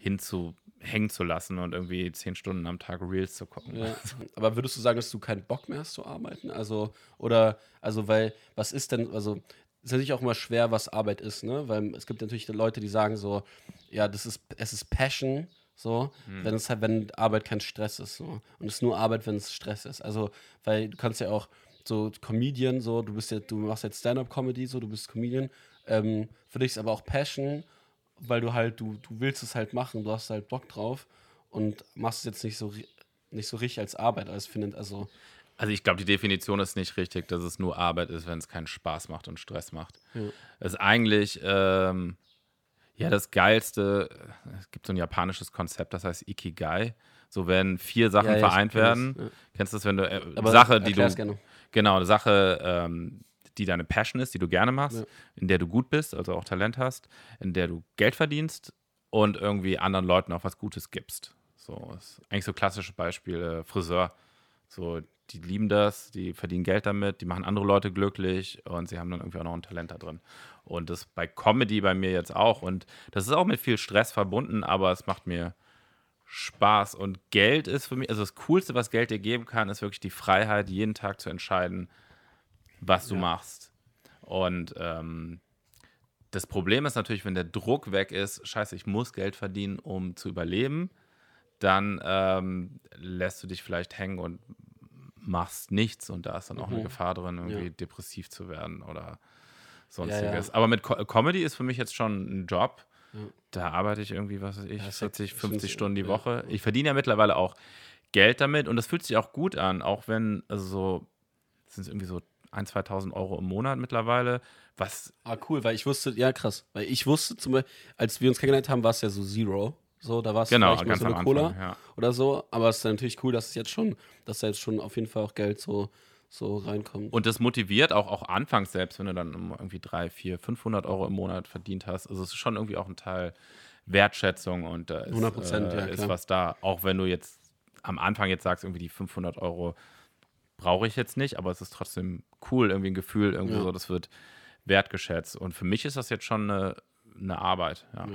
hinzuhängen zu lassen und irgendwie zehn Stunden am Tag Reels zu gucken. Ja. Aber würdest du sagen, dass du keinen Bock mehr hast zu arbeiten? Also, oder, also, weil, was ist denn, also, es ist natürlich auch immer schwer, was Arbeit ist, ne? Weil es gibt natürlich Leute, die sagen so, ja, das ist, es ist Passion, so, Hm. wenn es halt, wenn Arbeit kein Stress ist, so. Und es ist nur Arbeit, wenn es Stress ist. Also, weil du kannst ja auch so Comedian, so, du bist ja, du machst jetzt Stand-up-Comedy, so, du bist Comedian. Ähm, für dich ist aber auch Passion, weil du halt, du, du willst es halt machen, du hast halt Bock drauf und machst es jetzt nicht so, nicht so richtig als Arbeit, als findet, also, Also ich glaube, die Definition ist nicht richtig, dass es nur Arbeit ist, wenn es keinen Spaß macht und Stress macht. Ja. Es ist eigentlich ähm, ja das Geilste. Es gibt so ein japanisches Konzept, das heißt Ikigai. So werden vier Sachen Ja, ja, vereint das, werden. ja. Kennst du das, wenn du äh, aber Sache, die du gerne. Genau, eine Sache, ähm, die deine Passion ist, die du gerne machst, Ja. in der du gut bist, also auch Talent hast, in der du Geld verdienst und irgendwie anderen Leuten auch was Gutes gibst. So, ist eigentlich so klassische Beispiele, Friseur. So, die lieben das, die verdienen Geld damit, die machen andere Leute glücklich und sie haben dann irgendwie auch noch ein Talent da drin. Und das bei Comedy bei mir jetzt auch. Und das ist auch mit viel Stress verbunden, aber es macht mir Spaß. Und Geld ist für mich, also das Coolste, was Geld dir geben kann, ist wirklich die Freiheit, jeden Tag zu entscheiden, was du Ja. machst. Und ähm, das Problem ist natürlich, wenn der Druck weg ist, scheiße, ich muss Geld verdienen, um zu überleben, dann ähm, lässt du dich vielleicht hängen und machst nichts und da ist dann auch eine Mhm. Gefahr drin, irgendwie Ja. depressiv zu werden oder sonstiges. ja. Aber mit Co Comedy ist für mich jetzt schon ein Job. Da arbeite ich irgendwie, was weiß ich, Ja, ist halt- 40, ich find's- 50 Stunden die. Woche. Ich verdiene ja mittlerweile auch Geld damit und das fühlt sich auch gut an, auch wenn, also so, sind es irgendwie so 1.000, 2.000 Euro im Monat mittlerweile, was Ah, cool, weil ich wusste, ja krass, weil ich wusste zum Beispiel, als wir uns kennengelernt haben, war es ja so Zero. So, da war es genau, vielleicht nur ganz so am eine Anfang, Cola ja. oder so, aber es ist natürlich cool, dass es jetzt schon, dass da jetzt schon auf jeden Fall auch Geld so, so reinkommt. Und das motiviert auch, auch anfangs selbst, wenn du dann irgendwie 3, 4, 500 Euro im Monat verdient hast. Also es ist schon irgendwie auch ein Teil Wertschätzung und da ist, 100%, äh, ja, ist was da. Auch wenn du jetzt am Anfang jetzt sagst, irgendwie die 500 Euro brauche ich jetzt nicht, aber es ist trotzdem cool, irgendwie ein Gefühl, irgendwie Ja. so, das wird wertgeschätzt. Und für mich ist das jetzt schon eine, eine Arbeit. Ja.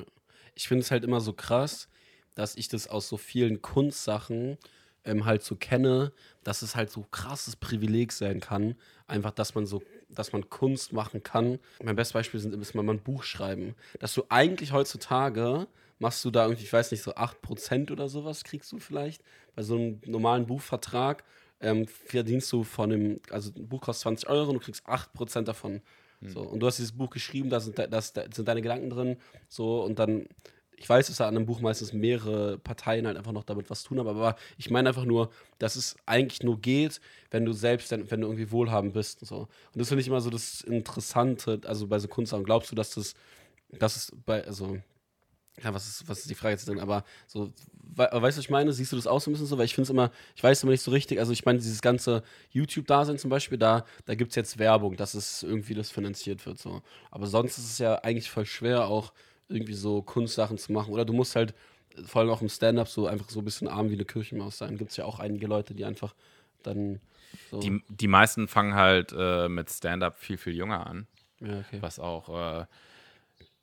Ich finde es halt immer so krass, dass ich das aus so vielen Kunstsachen ähm, halt so kenne, dass es halt so krasses Privileg sein kann, einfach, dass man so, dass man Kunst machen kann. Mein bestes Beispiel sind, ist mal ein Buch schreiben. Dass du eigentlich heutzutage machst du da irgendwie, ich weiß nicht, so 8% oder sowas kriegst du vielleicht bei so einem normalen Buchvertrag. Ähm, verdienst du von dem, also ein Buch kostet 20 Euro und du kriegst 8% davon. So, und du hast dieses Buch geschrieben, da sind, de- das, da sind deine Gedanken drin, so, und dann, ich weiß, dass da an einem Buch meistens mehrere Parteien halt einfach noch damit was tun haben, aber ich meine einfach nur, dass es eigentlich nur geht, wenn du selbst, wenn du irgendwie wohlhabend bist und so. Und das finde ich immer so das Interessante, also bei so Kunstsachen, glaubst du, dass das, dass es bei, also, ja, was ist, was ist die Frage jetzt drin? Aber so, we weißt du, was ich meine? Siehst du das auch so ein bisschen so? Weil ich finde es immer, ich weiß immer nicht so richtig. Also, ich meine, dieses ganze YouTube-Dasein zum Beispiel, da, da gibt es jetzt Werbung, dass es irgendwie das finanziert wird. So. Aber sonst ist es ja eigentlich voll schwer, auch irgendwie so Kunstsachen zu machen. Oder du musst halt, äh, vor allem auch im Stand-up, so einfach so ein bisschen arm wie eine Kirchenmaus sein. Gibt es ja auch einige Leute, die einfach dann so. Die, die meisten fangen halt äh, mit Stand-up viel, viel jünger an. ja, okay. was auch äh,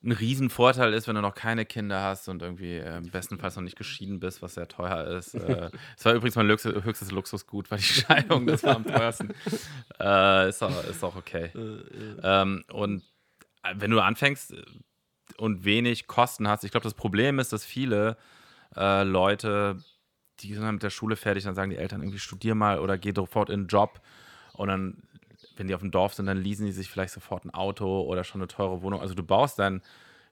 ein Riesenvorteil ist, wenn du noch keine Kinder hast und irgendwie äh, bestenfalls noch nicht geschieden bist, was sehr teuer ist. Äh, Es war übrigens mein Lux höchstes Luxusgut, war die Scheidung, das war am teuersten. Äh, ist, auch, ist auch okay. Ähm, und äh, wenn du anfängst äh, und wenig Kosten hast, ich glaube, das Problem ist, dass viele äh, Leute, die sind dann mit der Schule fertig, dann sagen die Eltern irgendwie, studier mal oder geh sofort in einen Job. Und dann, wenn die auf dem Dorf sind, dann leasen die sich vielleicht sofort ein Auto oder schon eine teure Wohnung. Also du baust deinen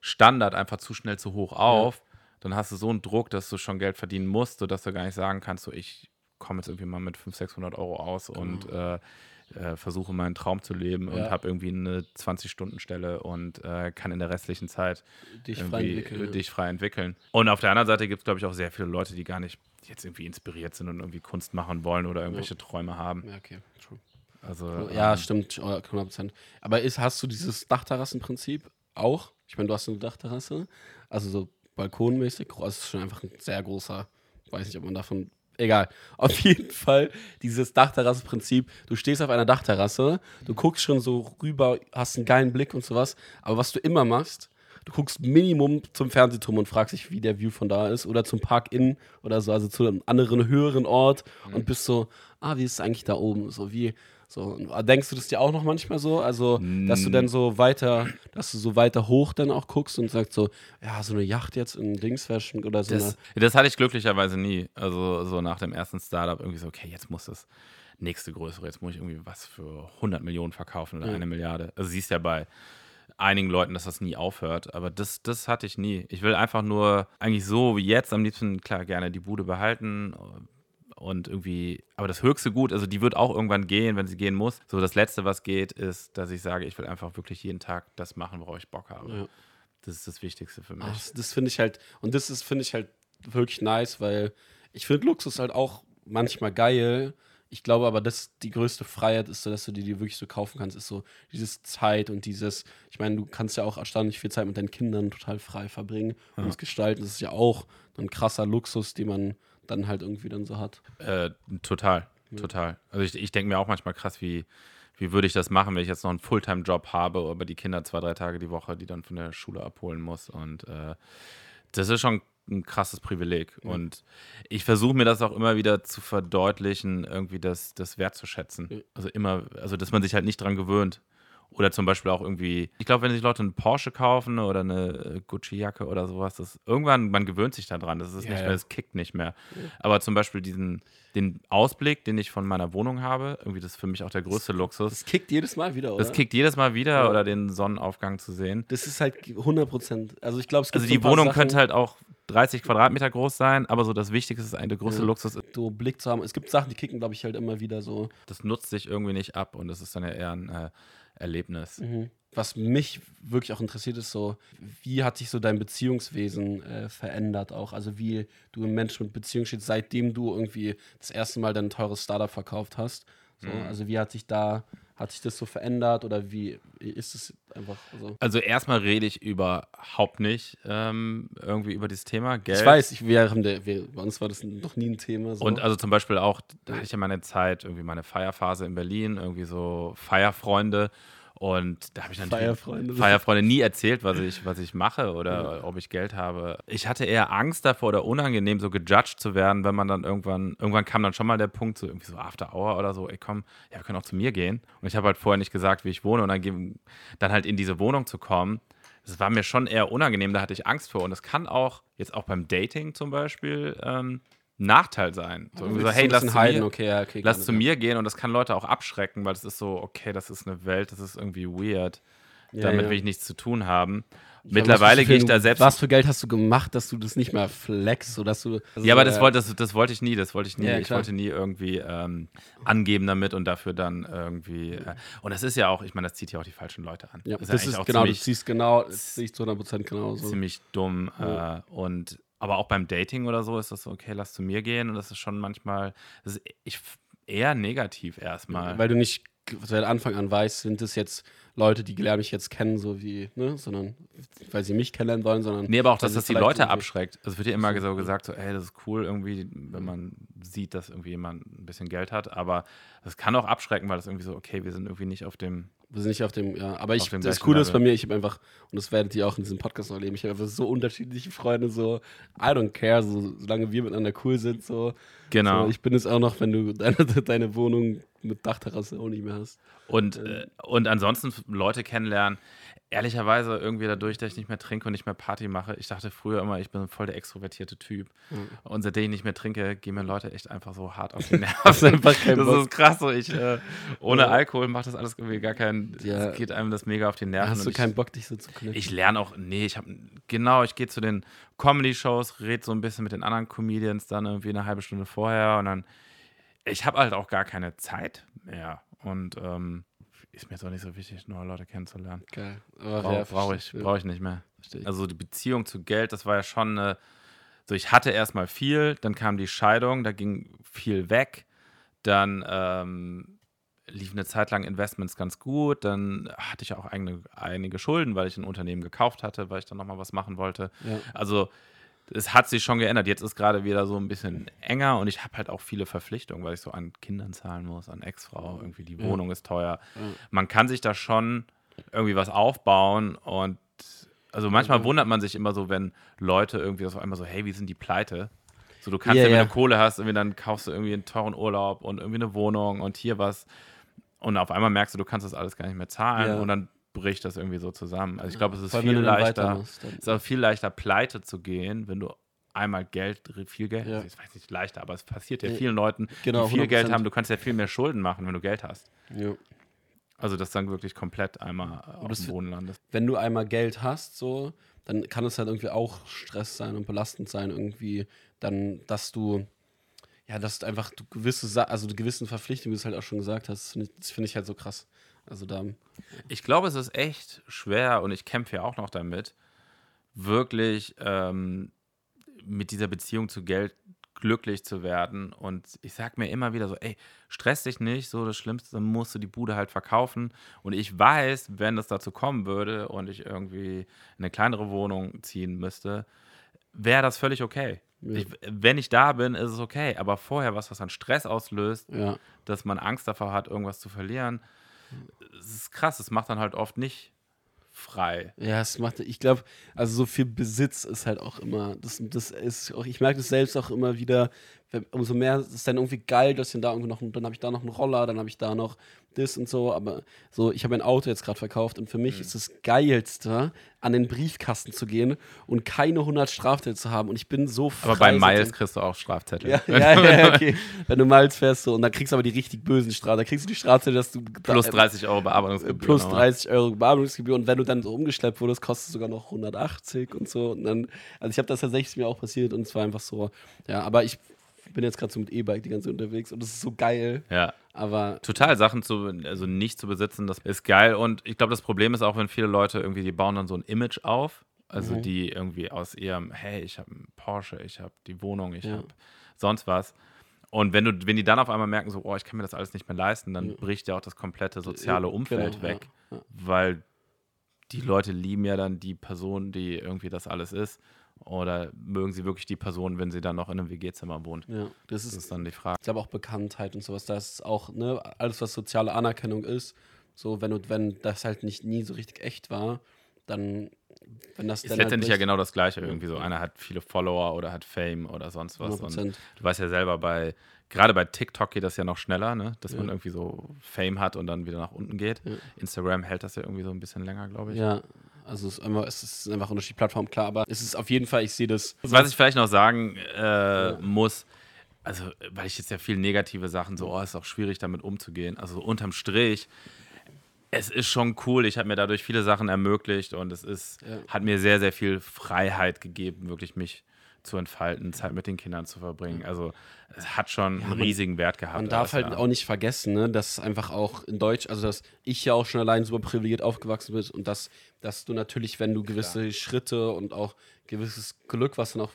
Standard einfach zu schnell zu hoch auf. Dann hast du so einen Druck, dass du schon Geld verdienen musst, sodass du gar nicht sagen kannst, so ich komme jetzt irgendwie mal mit 500, 600 Euro aus und äh, äh, versuche meinen Traum zu leben und Ja. habe irgendwie eine 20-Stunden-Stelle und äh, kann in der restlichen Zeit Dich frei entwickeln. ja. dich frei entwickeln. Und auf der anderen Seite gibt es, glaube ich, auch sehr viele Leute, die gar nicht jetzt irgendwie inspiriert sind und irgendwie Kunst machen wollen oder irgendwelche Träume haben. Ja, okay, true. Also Ja, ähm, stimmt, 100 Prozent. Aber ist, hast du dieses Dachterrassenprinzip auch? Ich meine, du hast eine Dachterrasse, also so balkonmäßig. Das ist schon einfach ein sehr großer, weiß nicht, ob man davon. Egal. Auf jeden Fall dieses Dachterrassenprinzip. Du stehst auf einer Dachterrasse, du guckst schon so rüber, hast einen geilen Blick und sowas. Aber was du immer machst, du guckst Minimum zum Fernsehturm und fragst dich, wie der View von da ist. Oder zum Park-In oder so, also zu einem anderen, höheren Ort und bist so, ah, wie ist es eigentlich da oben? So wie, so. Denkst du das dir auch noch manchmal so? Also, dass du dann so weiter, dass du so weiter hoch dann auch guckst und sagst so, ja, so eine Yacht jetzt in Dingsfashion oder so das, eine. das hatte ich glücklicherweise nie. Also so nach dem ersten Startup irgendwie so, okay, jetzt muss das nächste größere, jetzt muss ich irgendwie was für 100 Millionen verkaufen oder Ja. eine Milliarde. Also siehst ja bei einigen Leuten, dass das nie aufhört, aber das, das hatte ich nie. Ich will einfach nur eigentlich so wie jetzt am liebsten, klar, gerne die Bude behalten und irgendwie, aber das höchste Gut, also die wird auch irgendwann gehen, wenn sie gehen muss. So das Letzte, was geht, ist, dass ich sage, ich will einfach wirklich jeden Tag das machen, worauf ich Bock habe. Ja. Das ist das Wichtigste für mich. Ach, das finde ich halt, und das ist, finde ich halt wirklich nice, weil ich finde Luxus halt auch manchmal geil. Ich glaube aber, dass die größte Freiheit ist, so, dass du dir die wirklich so kaufen kannst, ist so dieses Zeit und dieses, ich meine, du kannst ja auch erstaunlich viel Zeit mit deinen Kindern total frei verbringen und es gestalten. Das ist ja auch ein krasser Luxus, den man dann halt irgendwie dann so hat. Äh, total, total. Also ich, ich denke mir auch manchmal krass, wie, wie würde ich das machen, wenn ich jetzt noch einen Fulltime-Job habe, aber die Kinder zwei, drei Tage die Woche, die dann von der Schule abholen muss. Und äh, das ist schon ein krasses Privileg. Und ich versuche mir das auch immer wieder zu verdeutlichen, irgendwie das, das wertzuschätzen. Ja. Also immer, also dass man sich halt nicht dran gewöhnt. Oder zum Beispiel auch irgendwie, ich glaube, wenn sich Leute einen Porsche kaufen oder eine äh, Gucci-Jacke oder sowas, das irgendwann, man gewöhnt sich daran, das ist Ja, nicht ja. mehr, es kickt nicht mehr. Aber zum Beispiel diesen, den Ausblick, den ich von meiner Wohnung habe, irgendwie das ist für mich auch der größte Luxus. Das kickt jedes Mal wieder, oder? Das kickt jedes Mal wieder Ja. oder den Sonnenaufgang zu sehen. Das ist halt 100 Prozent. Also ich glaube, es gibt Also so die Wohnung Sachen, könnte halt auch 30 Quadratmeter groß sein, aber so das Wichtigste ist eigentlich der größte Ja. Luxus. ist, so Blick zu haben. Es gibt Sachen, die kicken, glaube ich, halt immer wieder so. Das nutzt sich irgendwie nicht ab und das ist dann ja eher ein äh, Erlebnis. Was mich wirklich auch interessiert, ist so, wie hat sich so dein Beziehungswesen äh, verändert auch? Also wie du ein Mensch mit Beziehung stehst, seitdem du irgendwie das erste Mal dein teures Startup verkauft hast. So, Mhm. Also wie hat sich da, hat sich das so verändert oder wie ist es einfach so? Also erstmal rede ich überhaupt nicht ähm, irgendwie über dieses Thema Geld. Ich weiß, ich, wir haben der, wir, bei uns war das noch nie ein Thema. So. Und also zum Beispiel auch, da hatte ich ja meine Zeit, irgendwie meine Feierphase in Berlin, irgendwie so Feierfreunde. Und da habe ich natürlich Feierfreunde. Feierfreunde nie erzählt, was ich, was ich mache oder ob ich Geld habe. Ich hatte eher Angst davor oder unangenehm, so gejudged zu werden, wenn man dann irgendwann, irgendwann kam dann schon mal der Punkt, so irgendwie so After Hour oder so, ey komm, ja, wir können auch zu mir gehen. Und ich habe halt vorher nicht gesagt, wie ich wohne und dann, dann halt in diese Wohnung zu kommen. Das war mir schon eher unangenehm, da hatte ich Angst vor. Und es kann auch, jetzt auch beim Dating zum Beispiel, ähm, Nachteil sein. So, so, du hey, lass zu mir, okay, ja, okay. lass zu mir gehen und das kann Leute auch abschrecken, weil es ist so, okay, das ist eine Welt, das ist irgendwie weird. Ja, Damit ja. will ich nichts zu tun haben. Ich Mittlerweile gehe ich da selbst. Was für Geld hast du gemacht, dass du das nicht mehr flexst, du. also ja, aber so, das äh, wollte, das, das wollte ich nie, das wollte ich nie. Ja, ich wollte nie irgendwie ähm, angeben damit und dafür dann irgendwie. Äh, und das ist ja auch, ich meine, das zieht ja auch die falschen Leute an. Ja, das das ist ist eigentlich auch genau, du ziemlich, siehst genau, das sehe ich zu 100% genauso. ziemlich dumm. Äh, und aber auch beim Dating oder so ist das so, okay, lass zu mir gehen. Und das ist schon manchmal, das ist ich, eher negativ erstmal. Weil du nicht seit Anfang an weißt, sind es jetzt Leute, die lernen mich jetzt kennen, so wie, ne, sondern weil sie mich kennenlernen wollen, sondern. Nee, aber auch, dass das die Leute abschreckt. Es wird ja immer so gesagt, so, ey, das ist cool irgendwie, wenn man sieht, dass irgendwie jemand ein bisschen Geld hat. Aber das kann auch abschrecken, weil das irgendwie so, okay, wir sind irgendwie nicht auf dem. Wir sind nicht auf dem, ja. Aber ich, das Coole ist bei mir, ich habe einfach, und das werdet ihr auch in diesem Podcast noch erleben, ich habe einfach so unterschiedliche Freunde, so, I don't care, so, solange wir miteinander cool sind, so. Genau. So, ich bin es auch noch, wenn du deine, deine Wohnung mit Dachterrasse auch nicht mehr hast. Und, äh, und ansonsten Leute kennenlernen. Ehrlicherweise irgendwie dadurch, dass ich nicht mehr trinke und nicht mehr Party mache. Ich dachte früher immer, ich bin voll der extrovertierte Typ. Und seitdem ich nicht mehr trinke, gehen mir Leute echt einfach so hart auf die Nerven. das ist krass. So ich, äh, ohne Ja. Alkohol macht das alles irgendwie gar keinen. Ja. Es geht einem das mega auf die Nerven. Hast du ich, keinen Bock, dich so zu connecten? Ich lerne auch, nee, ich habe, genau, ich gehe zu den Comedy-Shows, rede so ein bisschen mit den anderen Comedians dann irgendwie eine halbe Stunde vorher und dann, ich habe halt auch gar keine Zeit mehr und ähm, ist mir jetzt auch nicht so wichtig, neue Leute kennenzulernen. Geil. Brauche wer- brauch ich, ja. brauch ich nicht mehr. Versteh ich. Also die Beziehung zu Geld, das war ja schon eine, so ich hatte erstmal viel, dann kam die Scheidung, da ging viel weg, dann ähm, liefen eine Zeit lang Investments ganz gut, dann hatte ich auch eigene, einige Schulden, weil ich ein Unternehmen gekauft hatte, weil ich dann nochmal was machen wollte. Ja. Also es hat sich schon geändert. Jetzt ist gerade wieder so ein bisschen enger und ich habe halt auch viele Verpflichtungen, weil ich so an Kindern zahlen muss, an Ex-Frau, irgendwie die Ja. Wohnung ist teuer. Ja. Man kann sich da schon irgendwie was aufbauen und also manchmal Ja. wundert man sich immer so, wenn Leute irgendwie auf einmal so, hey, wie sind die pleite? So, du kannst Ja, ja, wenn ja. du Kohle hast, irgendwie dann kaufst du irgendwie einen teuren Urlaub und irgendwie eine Wohnung und hier was. Und auf einmal merkst du, du kannst das alles gar nicht mehr zahlen Ja. und dann bricht das irgendwie so zusammen. Also ich glaube, es ist wenn viel leichter, dann- es ist auch viel leichter, pleite zu gehen, wenn du einmal Geld, viel Geld, Ja. also ich weiß nicht leichter, aber es passiert ja vielen Leuten, genau, die viel Geld 100%. haben. Du kannst ja viel mehr Schulden machen, wenn du Geld hast. Ja. Also, dass dann wirklich komplett einmal auf das dem Boden landest. wenn du einmal Geld hast, so, dann kann es halt irgendwie auch Stress sein und belastend sein, irgendwie, dann, dass du, ja, dass du einfach du gewisse, also die gewissen Verpflichtungen, wie du es halt auch schon gesagt hast, das finde ich, das find ich halt so krass. Also da, Ich glaube, es ist echt schwer und ich kämpfe ja auch noch damit, wirklich ähm, mit dieser Beziehung zu Geld glücklich zu werden. Und ich sag mir immer wieder so, ey, stress dich nicht, so das Schlimmste, dann musst du die Bude halt verkaufen. Und ich weiß, wenn es dazu kommen würde und ich irgendwie in eine kleinere Wohnung ziehen müsste, wäre das völlig okay. Ja. Ich, wenn ich da bin, ist es okay. Aber vorher was, was dann Stress auslöst, ja, dass man Angst davor hat, irgendwas zu verlieren, es ist krass. Das macht dann halt oft nicht frei. ja, es macht, ich glaube, also so viel Besitz ist halt auch immer, das, das ist auch, ich merke das selbst auch immer wieder, umso mehr ist es dann irgendwie geil, dass ich dann da irgendwie noch, dann habe ich da noch einen Roller, dann habe ich da noch das und so, aber so, ich habe ein Auto jetzt gerade verkauft und für mich mhm. ist das Geilste, an den Briefkasten zu gehen und keine 100 Strafzettel zu haben und ich bin so frei. Aber bei Miles kriegst du auch Strafzettel. Ja, ja, ja, okay. Wenn du Miles fährst so, und dann kriegst du aber die richtig bösen Strafzettel, da kriegst du die Strafzettel, dass du plus 30 Euro Bearbeitungsgebühr. Plus 30 Euro Bearbeitungsgebühr und wenn du dann so umgeschleppt wurdest, kostet es sogar noch 180 und so und dann, also ich habe das tatsächlich mir auch passiert und es war einfach so, ja, aber ich bin jetzt gerade so mit E-Bike die ganze Zeit unterwegs und das ist so geil. Ja. Aber total Sachen zu, also nicht zu besitzen, das ist geil. Und ich glaube, das Problem ist auch, wenn viele Leute irgendwie, die bauen dann so ein Image auf, also mhm. die irgendwie aus ihrem, hey, ich habe einen Porsche, ich habe die Wohnung, ich ja. habe sonst was. Und wenn du, wenn die dann auf einmal merken, so, oh, ich kann mir das alles nicht mehr leisten, dann ja. bricht ja auch das komplette soziale Umfeld genau, weg, ja. weil die Leute lieben ja dann die Person, die irgendwie das alles ist. Oder mögen sie wirklich die Person, wenn sie dann noch in einem WG-Zimmer wohnt? Ja, das ist, das ist dann die Frage. Ich glaube auch Bekanntheit und sowas. Das ist auch, ne, alles, was soziale Anerkennung ist. So, wenn, du, wenn das halt nicht nie so richtig echt war, dann, wenn das ist dann letztendlich halt ja genau das Gleiche irgendwie so. Einer hat viele Follower oder hat Fame oder sonst was. 100%. Und du weißt ja selber bei, gerade bei TikTok geht das ja noch schneller, ne? dass ja. man irgendwie so Fame hat und dann wieder nach unten geht. Ja. Instagram hält das ja irgendwie so ein bisschen länger, glaube ich. Ja, also es ist, immer, es ist einfach eine Plattform, klar, aber es ist auf jeden Fall, ich sehe das. Was ich vielleicht noch sagen äh, ja. muss, also weil ich jetzt ja viel negative Sachen so, oh, ist auch schwierig damit umzugehen. Also unterm Strich, es ist schon cool. Ich habe mir dadurch viele Sachen ermöglicht und es ist, ja. hat mir sehr, sehr viel Freiheit gegeben, wirklich mich zu entfalten, Zeit mit den Kindern zu verbringen. Also es hat schon ja, einen riesigen Wert gehabt. Man darf halt ja. auch nicht vergessen, ne, dass einfach auch in Deutsch, also dass ich ja auch schon allein super privilegiert aufgewachsen bin und dass, dass du natürlich, wenn du gewisse Klar. Schritte und auch gewisses Glück, was dann auch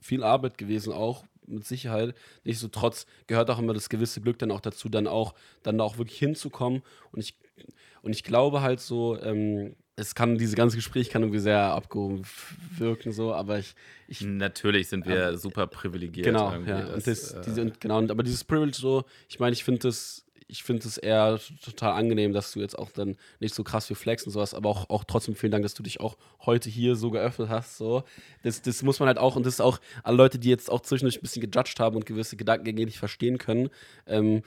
viel Arbeit gewesen auch mit Sicherheit. Nichtsdestotrotz gehört auch immer das gewisse Glück dann auch dazu, dann auch, dann auch wirklich hinzukommen. Und ich, und ich glaube halt so, ähm, es kann, dieses ganze Gespräch kann irgendwie sehr abgehoben wirken, so, aber ich. ich Natürlich sind wir äh, super privilegiert. Genau, ja. Das, und das, äh, diese, genau, aber dieses Privilege so, ich meine, ich finde das, ich finde es eher total angenehm, dass du jetzt auch dann nicht so krass wie Flex und sowas, aber auch, auch trotzdem vielen Dank, dass du dich auch heute hier so geöffnet hast. So. Das, das muss man halt auch, und das ist auch alle Leute, die jetzt auch zwischendurch ein bisschen gejudged haben und gewisse Gedankengänge nicht verstehen können. Ähm,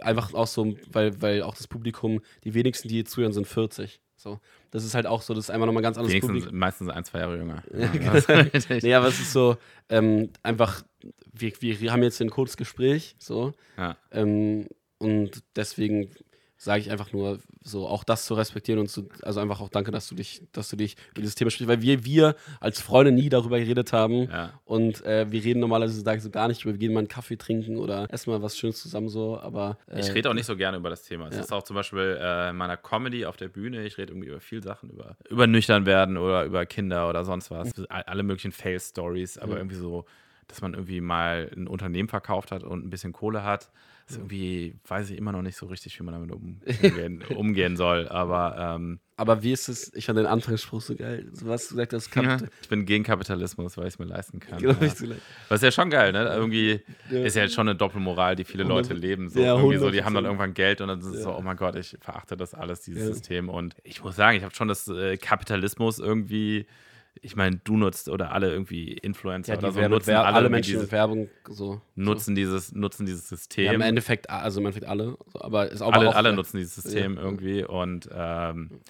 einfach auch so, weil, weil auch das Publikum, die wenigsten, die hier zuhören, sind 40. So. Das ist halt auch so, das ist einfach nochmal ganz anderes Wenigstens Publikum. Meistens ein, zwei Jahre jünger. Ja, genau. nee, aber es ist so, ähm, einfach, wir, wir haben jetzt ein kurzes Gespräch, so. Ja. Ähm, und deswegen sage ich einfach nur so, auch das zu respektieren und zu, also einfach auch danke, dass du dich, dass du dich über dieses Thema sprichst, weil wir, wir als Freunde nie darüber geredet haben ja. und äh, wir reden normalerweise sage so gar nicht über, wir gehen mal einen Kaffee trinken oder essen mal was Schönes zusammen so, aber äh, Ich rede auch nicht so gerne über das Thema. Es ja. ist auch zum Beispiel äh, in meiner Comedy auf der Bühne, ich rede irgendwie über viele Sachen, über, über nüchtern werden oder über Kinder oder sonst was, alle möglichen Fail-Stories, aber ja. irgendwie so, dass man irgendwie mal ein Unternehmen verkauft hat und ein bisschen Kohle hat ist irgendwie, weiß ich immer noch nicht so richtig, wie man damit um, umgehen, umgehen, soll. Aber, ähm, aber wie ist es? Ich fand den Anfangsspruch so geil. Was du gesagt hast, ja, ich bin gegen Kapitalismus, weil ich es mir leisten kann. Genau, ja. Das ist ja schon geil, ne? Irgendwie ja. ist ja jetzt schon eine Doppelmoral, die viele Leute leben. So. Ja, irgendwie so, die haben dann irgendwann Geld und dann ist es so, oh mein Gott, ich verachte das alles, dieses System. Und ich muss sagen, ich habe schon das äh, Kapitalismus irgendwie ich meine, du nutzt oder alle irgendwie Influencer ja, oder so nutzen alle, alle Menschen dieses, Werbung so nutzen so. dieses nutzen dieses System. Ja, im Endeffekt also im Endeffekt alle, aber ist auch alle, alle nutzen dieses System ja. irgendwie und ähm,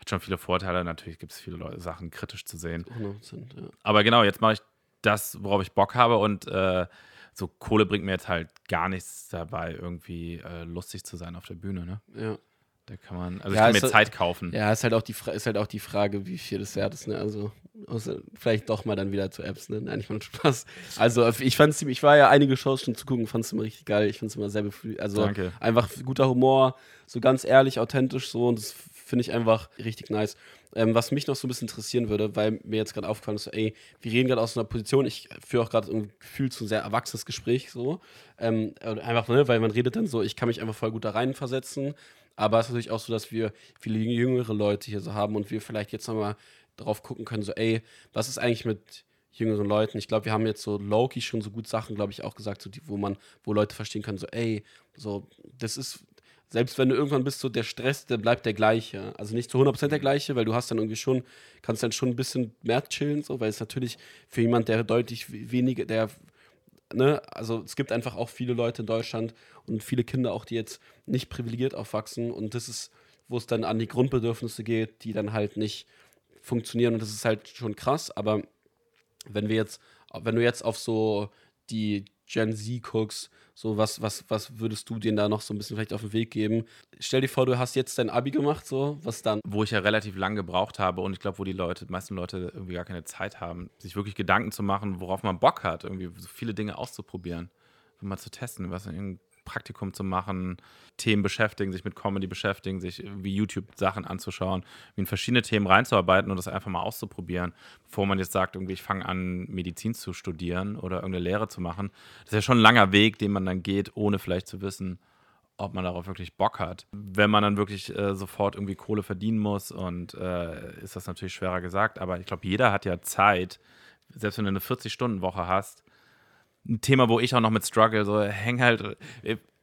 hat schon viele Vorteile. Natürlich gibt es viele Leute, Sachen kritisch zu sehen. 100%, ja. Aber genau, jetzt mache ich das, worauf ich Bock habe und äh, so Kohle bringt mir jetzt halt gar nichts dabei, irgendwie äh, lustig zu sein auf der Bühne. Ne? Ja. Da kann man, also ja, ich kann mir Zeit kaufen. Ja, ist halt auch die, ist halt auch die Frage, wie viel das wert ist. Ne? Also vielleicht doch mal dann wieder zu Apps. Ne? Nein, ich fand Spaß. Also ich fand es ich war ja einige Shows schon zu gucken, fand es immer richtig geil. Ich finde es immer sehr befriedigend. Also Danke. einfach guter Humor, so ganz ehrlich, authentisch so und das finde ich einfach richtig nice. Ähm, was mich noch so ein bisschen interessieren würde, weil mir jetzt gerade aufgefallen ist, so, ey, wir reden gerade aus einer Position, ich führe auch gerade ein Gefühl zu ein sehr erwachsenes Gespräch, so. Ähm, einfach, ne, weil man redet dann so, ich kann mich einfach voll gut da reinversetzen, aber es ist natürlich auch so, dass wir viele jüngere Leute hier so haben und wir vielleicht jetzt nochmal drauf gucken können, so, ey, was ist eigentlich mit jüngeren Leuten? Ich glaube, wir haben jetzt so Loki schon so gut Sachen, glaube ich, auch gesagt, so die, wo man, wo Leute verstehen können, so, ey, so, das ist, selbst wenn du irgendwann bist, so der Stress, der bleibt der gleiche. Also nicht zu 100% der gleiche, weil du hast dann irgendwie schon, kannst dann schon ein bisschen mehr chillen, so, weil es natürlich für jemand, der deutlich weniger, der ne, also es gibt einfach auch viele Leute in Deutschland und viele Kinder auch, die jetzt nicht privilegiert aufwachsen und das ist, wo es dann an die Grundbedürfnisse geht, die dann halt nicht funktionieren und das ist halt schon krass, aber wenn wir jetzt, wenn du jetzt auf so die Gen Z guckst, so was, was, was würdest du denen da noch so ein bisschen vielleicht auf den Weg geben? Stell dir vor, du hast jetzt dein Abi gemacht, so, was dann? Wo ich ja relativ lang gebraucht habe und ich glaube, wo die Leute, die meisten Leute irgendwie gar keine Zeit haben, sich wirklich Gedanken zu machen, worauf man Bock hat, irgendwie so viele Dinge auszuprobieren, mal zu testen, was in Praktikum zu machen, Themen beschäftigen, sich mit Comedy beschäftigen, sich wie YouTube-Sachen anzuschauen, wie in verschiedene Themen reinzuarbeiten und das einfach mal auszuprobieren, bevor man jetzt sagt, irgendwie, ich fange an, Medizin zu studieren oder irgendeine Lehre zu machen. Das ist ja schon ein langer Weg, den man dann geht, ohne vielleicht zu wissen, ob man darauf wirklich Bock hat. Wenn man dann wirklich äh, sofort irgendwie Kohle verdienen muss und äh, ist das natürlich schwerer gesagt, aber ich glaube, jeder hat ja Zeit, selbst wenn du eine 40-Stunden-Woche hast, ein Thema, wo ich auch noch mit struggle. So, häng halt,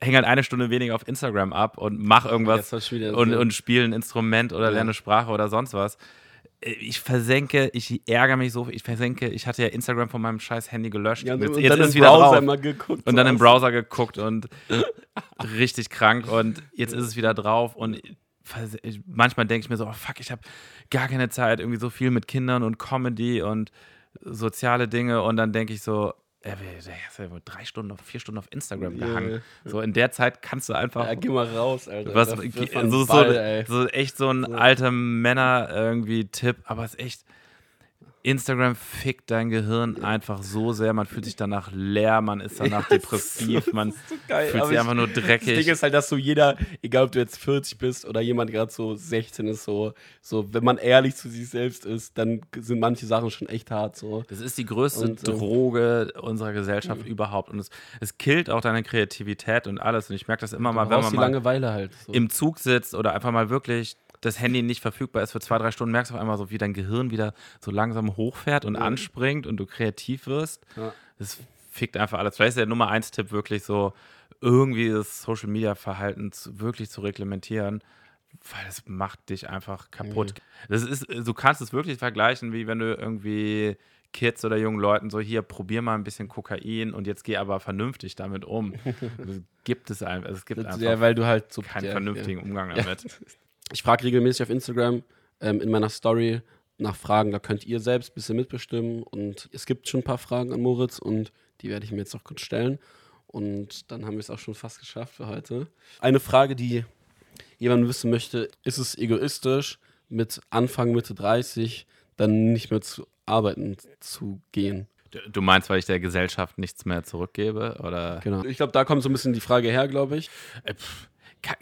häng halt eine Stunde weniger auf Instagram ab und mach irgendwas und, und spiel ein Instrument oder ja. lerne Sprache oder sonst was. Ich versenke, ich ärgere mich so, ich versenke, ich hatte ja Instagram von meinem scheiß Handy gelöscht. Ja, und jetzt, jetzt dann ist im wieder Browser drauf. geguckt. Und dann im Browser geguckt und richtig krank und jetzt ist es wieder drauf und manchmal denke ich mir so, oh fuck, ich habe gar keine Zeit, irgendwie so viel mit Kindern und Comedy und soziale Dinge und dann denke ich so, er ist ja wohl drei Stunden, vier Stunden auf Instagram gehangen. Yeah. So in der Zeit kannst du einfach. Ja, geh mal raus, Alter. Was, so, Ball, so, so, echt so ein so. alter Männer irgendwie Tipp, aber es ist echt Instagram fickt dein Gehirn einfach so sehr, man fühlt sich danach leer, man ist danach ja, depressiv, man so fühlt sich einfach nur dreckig. Das Ding ist halt, dass so jeder, egal ob du jetzt 40 bist oder jemand gerade so 16 ist, so, so, wenn man ehrlich zu sich selbst ist, dann sind manche Sachen schon echt hart. So. Das ist die größte und, Droge unserer Gesellschaft mhm. überhaupt. Und es, es killt auch deine Kreativität und alles. Und ich merke das immer mal, wenn man mal Langeweile halt, so. im Zug sitzt oder einfach mal wirklich das Handy nicht verfügbar ist für zwei, drei Stunden, merkst du auf einmal so, wie dein Gehirn wieder so langsam hochfährt und mhm. anspringt und du kreativ wirst. Ja. Das fickt einfach alles. Vielleicht ist der Nummer eins Tipp wirklich so, irgendwie das Social Media Verhalten zu, wirklich zu reglementieren, weil es macht dich einfach kaputt. Mhm. Das ist, du kannst es wirklich vergleichen, wie wenn du irgendwie Kids oder jungen Leuten so, hier, probier mal ein bisschen Kokain und jetzt geh aber vernünftig damit um. Das gibt es einfach. Es gibt einfach ja, weil du halt so keinen ja, vernünftigen ja. Umgang damit. Ich frage regelmäßig auf Instagram ähm, in meiner Story nach Fragen. Da könnt ihr selbst ein bisschen mitbestimmen. Und es gibt schon ein paar Fragen an Moritz und die werde ich mir jetzt noch kurz stellen. Und dann haben wir es auch schon fast geschafft für heute. Eine Frage, die jemand wissen möchte, ist es egoistisch, mit Anfang, Mitte 30 dann nicht mehr zu arbeiten zu gehen? Du meinst, weil ich der Gesellschaft nichts mehr zurückgebe? Oder? Genau. Ich glaube, da kommt so ein bisschen die Frage her, glaube ich. Äh, pff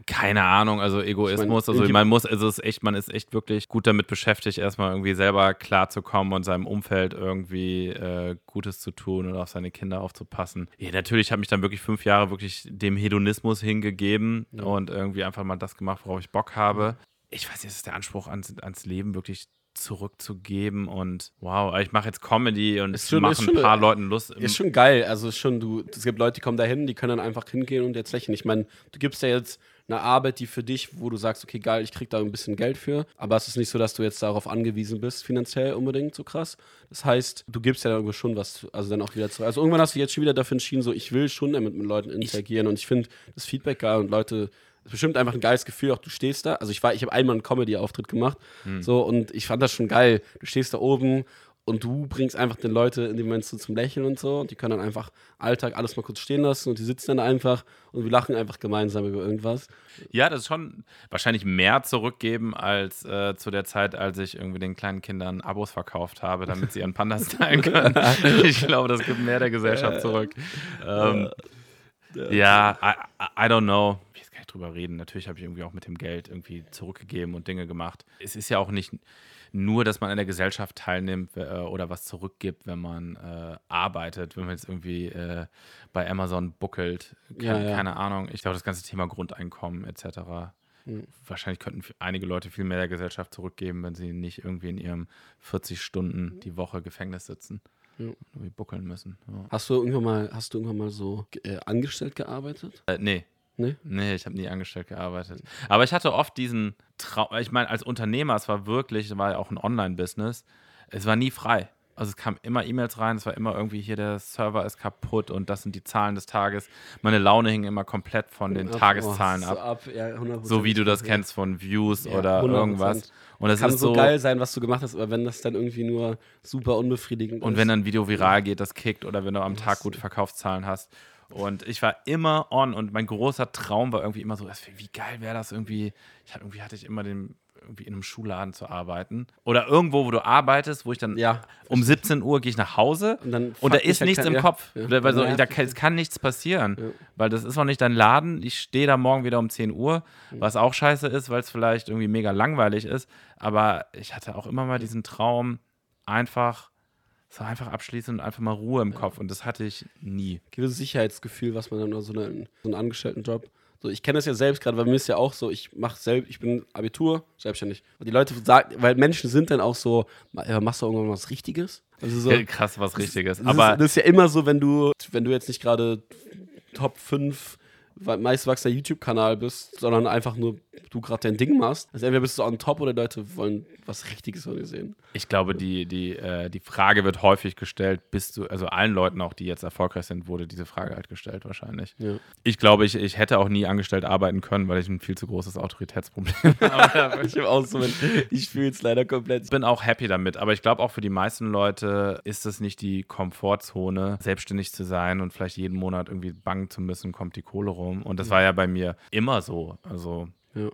keine Ahnung, also Egoismus, also man muss, also es ist echt, man ist echt wirklich gut damit beschäftigt, erstmal irgendwie selber klarzukommen und seinem Umfeld irgendwie äh, Gutes zu tun und auf seine Kinder aufzupassen. Ja, natürlich habe ich dann wirklich fünf Jahre wirklich dem Hedonismus hingegeben ja. und irgendwie einfach mal das gemacht, worauf ich Bock habe. Ich weiß nicht, ist der Anspruch ans, ans Leben wirklich zurückzugeben und wow, ich mache jetzt Comedy und es mache ein paar Leuten Lust. Ist schon geil, also ist schon, du, es gibt Leute, die kommen da hin, die können dann einfach hingehen und jetzt lächeln. Ich meine, du gibst ja jetzt eine Arbeit, die für dich, wo du sagst, okay, geil, ich krieg da ein bisschen Geld für, aber es ist nicht so, dass du jetzt darauf angewiesen bist, finanziell unbedingt so krass. Das heißt, du gibst ja irgendwo schon was, also dann auch wieder zurück. Also irgendwann hast du jetzt schon wieder dafür entschieden, so ich will schon mit, mit Leuten interagieren ich und ich finde das Feedback geil und Leute ist bestimmt einfach ein geiles Gefühl, auch du stehst da. Also ich war, ich habe einmal einen Comedy-Auftritt gemacht, hm. so und ich fand das schon geil. Du stehst da oben und du bringst einfach den Leute in dem Moment so zum Lächeln und so und die können dann einfach Alltag alles mal kurz stehen lassen und die sitzen dann einfach und wir lachen einfach gemeinsam über irgendwas. Ja, das ist schon wahrscheinlich mehr zurückgeben als äh, zu der Zeit, als ich irgendwie den kleinen Kindern Abos verkauft habe, damit sie ihren Panda stylen können. ich glaube, das gibt mehr der Gesellschaft zurück. Ähm, ja, I, I don't know drüber reden. Natürlich habe ich irgendwie auch mit dem Geld irgendwie zurückgegeben und Dinge gemacht. Es ist ja auch nicht nur, dass man an der Gesellschaft teilnimmt äh, oder was zurückgibt, wenn man äh, arbeitet, wenn man jetzt irgendwie äh, bei Amazon buckelt. Keine, ja, ja. keine Ahnung. Ich glaube, das ganze Thema Grundeinkommen etc. Hm. Wahrscheinlich könnten einige Leute viel mehr der Gesellschaft zurückgeben, wenn sie nicht irgendwie in ihrem 40 Stunden die Woche Gefängnis sitzen. Ja. Irgendwie buckeln müssen. Ja. Hast du irgendwann mal, hast du irgendwann mal so äh, angestellt gearbeitet? Äh, nee, Nee? Nee, ich habe nie angestellt gearbeitet. Aber ich hatte oft diesen Traum, ich meine, als Unternehmer, es war wirklich, es war ja auch ein Online-Business, es war nie frei. Also es kamen immer E-Mails rein, es war immer irgendwie hier, der Server ist kaputt und das sind die Zahlen des Tages. Meine Laune hing immer komplett von den Ab- Tageszahlen oh, ab. So, ab ja, 100%. So wie du das kennst von Views Ja, oder 100%. irgendwas. Und es Kann ist so, geil sein, was du gemacht hast, aber wenn das dann irgendwie nur super unbefriedigend Und ist. wenn ein Video viral geht, das kickt oder wenn du am Tag gute Verkaufszahlen hast. Und ich war immer on und mein großer Traum war irgendwie immer so, wie geil wäre das irgendwie, ich, hab- irgendwie hatte ich immer den, irgendwie in einem Schuhladen zu arbeiten. Oder irgendwo, wo du arbeitest, wo ich dann Ja, um 17 Uhr gehe ich nach Hause Und dann und da ist nichts kein- im ja, Kopf. ja. Weil so, Dann da kann, es kann nichts passieren. Ja. Weil das ist auch nicht dein Laden. Ich stehe da morgen wieder um 10 Uhr, was auch scheiße ist, weil es vielleicht irgendwie mega langweilig ist. Aber ich hatte auch immer mal diesen Traum, einfach so einfach abschließen und einfach mal Ruhe im Kopf. Und das hatte ich nie. gewisses Sicherheitsgefühl, was man dann so, einen, so einen Angestelltenjob. So, ich kenne das ja selbst gerade, weil mir ist ja auch so, ich mache selbst, ich bin Abitur, selbstständig. Und die Leute sagen, weil Menschen sind dann auch so, "Ma- ja, machst du irgendwann was Richtiges? Also so, Krass, was Richtiges. das, Aber ist, das ist ja immer so, wenn du, wenn du jetzt nicht gerade Top 5 meistwachsender YouTube-Kanal bist, sondern einfach nur du gerade dein Ding machst. Also entweder bist du on top oder Leute wollen was Richtiges von dir sehen. Ich glaube, die, die, äh, die Frage wird häufig gestellt, bist du, also allen Leuten auch, die jetzt erfolgreich sind, wurde diese Frage halt gestellt wahrscheinlich. Ja. Ich glaube, ich, ich hätte auch nie angestellt arbeiten können, weil ich ein viel zu großes Autoritätsproblem habe. Ich, so, ich fühle es leider komplett. Ich bin auch happy damit, aber ich glaube auch für die meisten Leute ist es nicht die Komfortzone, selbstständig zu sein und vielleicht jeden Monat irgendwie bangen zu müssen, kommt die Kohle rum. Und das war ja bei mir immer so. Also Ja.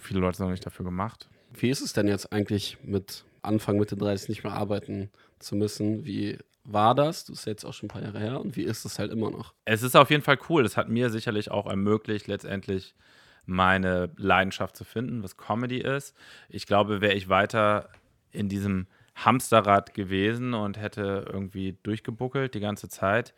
viele Leute sind noch nicht dafür gemacht. Wie ist es denn jetzt eigentlich mit Anfang, Mitte 30 nicht mehr arbeiten zu müssen? Wie war das? Du bist jetzt auch schon ein paar Jahre her. Und wie ist es halt immer noch? Es ist auf jeden Fall cool. Das hat mir sicherlich auch ermöglicht, letztendlich meine Leidenschaft zu finden, was Comedy ist. Ich glaube, wäre ich weiter in diesem Hamsterrad gewesen und hätte irgendwie durchgebuckelt die ganze Zeit,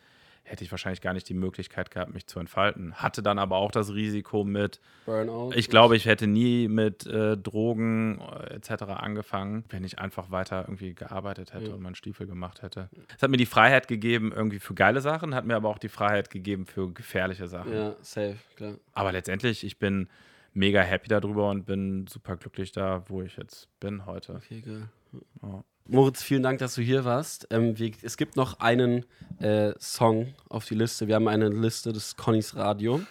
hätte ich wahrscheinlich gar nicht die Möglichkeit gehabt, mich zu entfalten. Hatte dann aber auch das Risiko mit, Burnout? ich glaube, ich hätte nie mit äh, Drogen äh, etc. angefangen, wenn ich einfach weiter irgendwie gearbeitet hätte Ja. und meinen Stiefel gemacht hätte. Es hat mir die Freiheit gegeben, irgendwie für geile Sachen, hat mir aber auch die Freiheit gegeben für gefährliche Sachen. Ja, safe, klar. Aber letztendlich, ich bin mega happy darüber und bin super glücklich da, wo ich jetzt bin heute. Okay, geil. Ja. Moritz, vielen Dank, dass du hier warst. Ähm, wir, es gibt noch einen äh, Song auf die Liste. Wir haben eine Liste des Connys Radio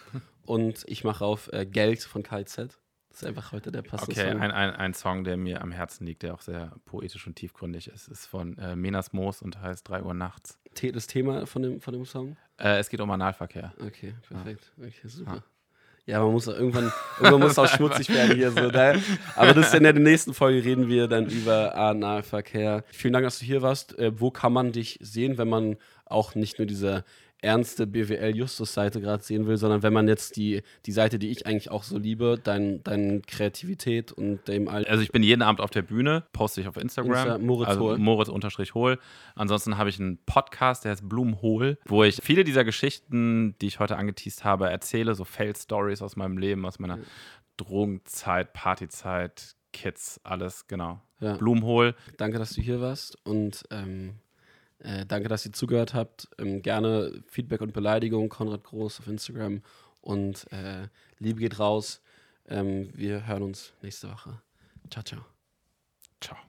und ich mache auf äh, Geld von KZ. Das ist einfach heute der passende Okay, Song. ein, ein, ein Song, der mir am Herzen liegt, der auch sehr poetisch und tiefgründig ist, ist von äh, Menas Moos und heißt 3 Uhr nachts. Das Thema von dem, von dem Song? Äh, es geht um Analverkehr. Okay, perfekt. Okay, super. Ja, man muss auch irgendwann, irgendwann muss auch schmutzig werden hier. So, ne? Aber das ist in der nächsten Folge reden wir dann über Analverkehr. Vielen Dank, dass du hier warst. Äh, wo kann man dich sehen, wenn man auch nicht nur diese ernste BWL-Justus-Seite gerade sehen will, sondern wenn man jetzt die, die Seite, die ich eigentlich auch so liebe, dein, deine Kreativität und dem all Also ich bin jeden Abend auf der Bühne, poste ich auf Instagram. Insta- Moritz also Hohl. Moritz unterstrich Hohl. Ansonsten habe ich einen Podcast, der heißt Blumenhohl, wo ich viele dieser Geschichten, die ich heute angeteased habe, erzähle, so Fail-Stories aus meinem Leben, aus meiner Drogenzeit, Partyzeit, Kids, alles, genau. Ja. Blumenhohl. Danke, dass du hier warst und ähm, äh, danke, dass ihr zugehört habt. Ähm, gerne Feedback und Beleidigung, Konrad Groß auf Instagram und äh, Liebe geht raus. Ähm, wir hören uns nächste Woche. Ciao, ciao. Ciao.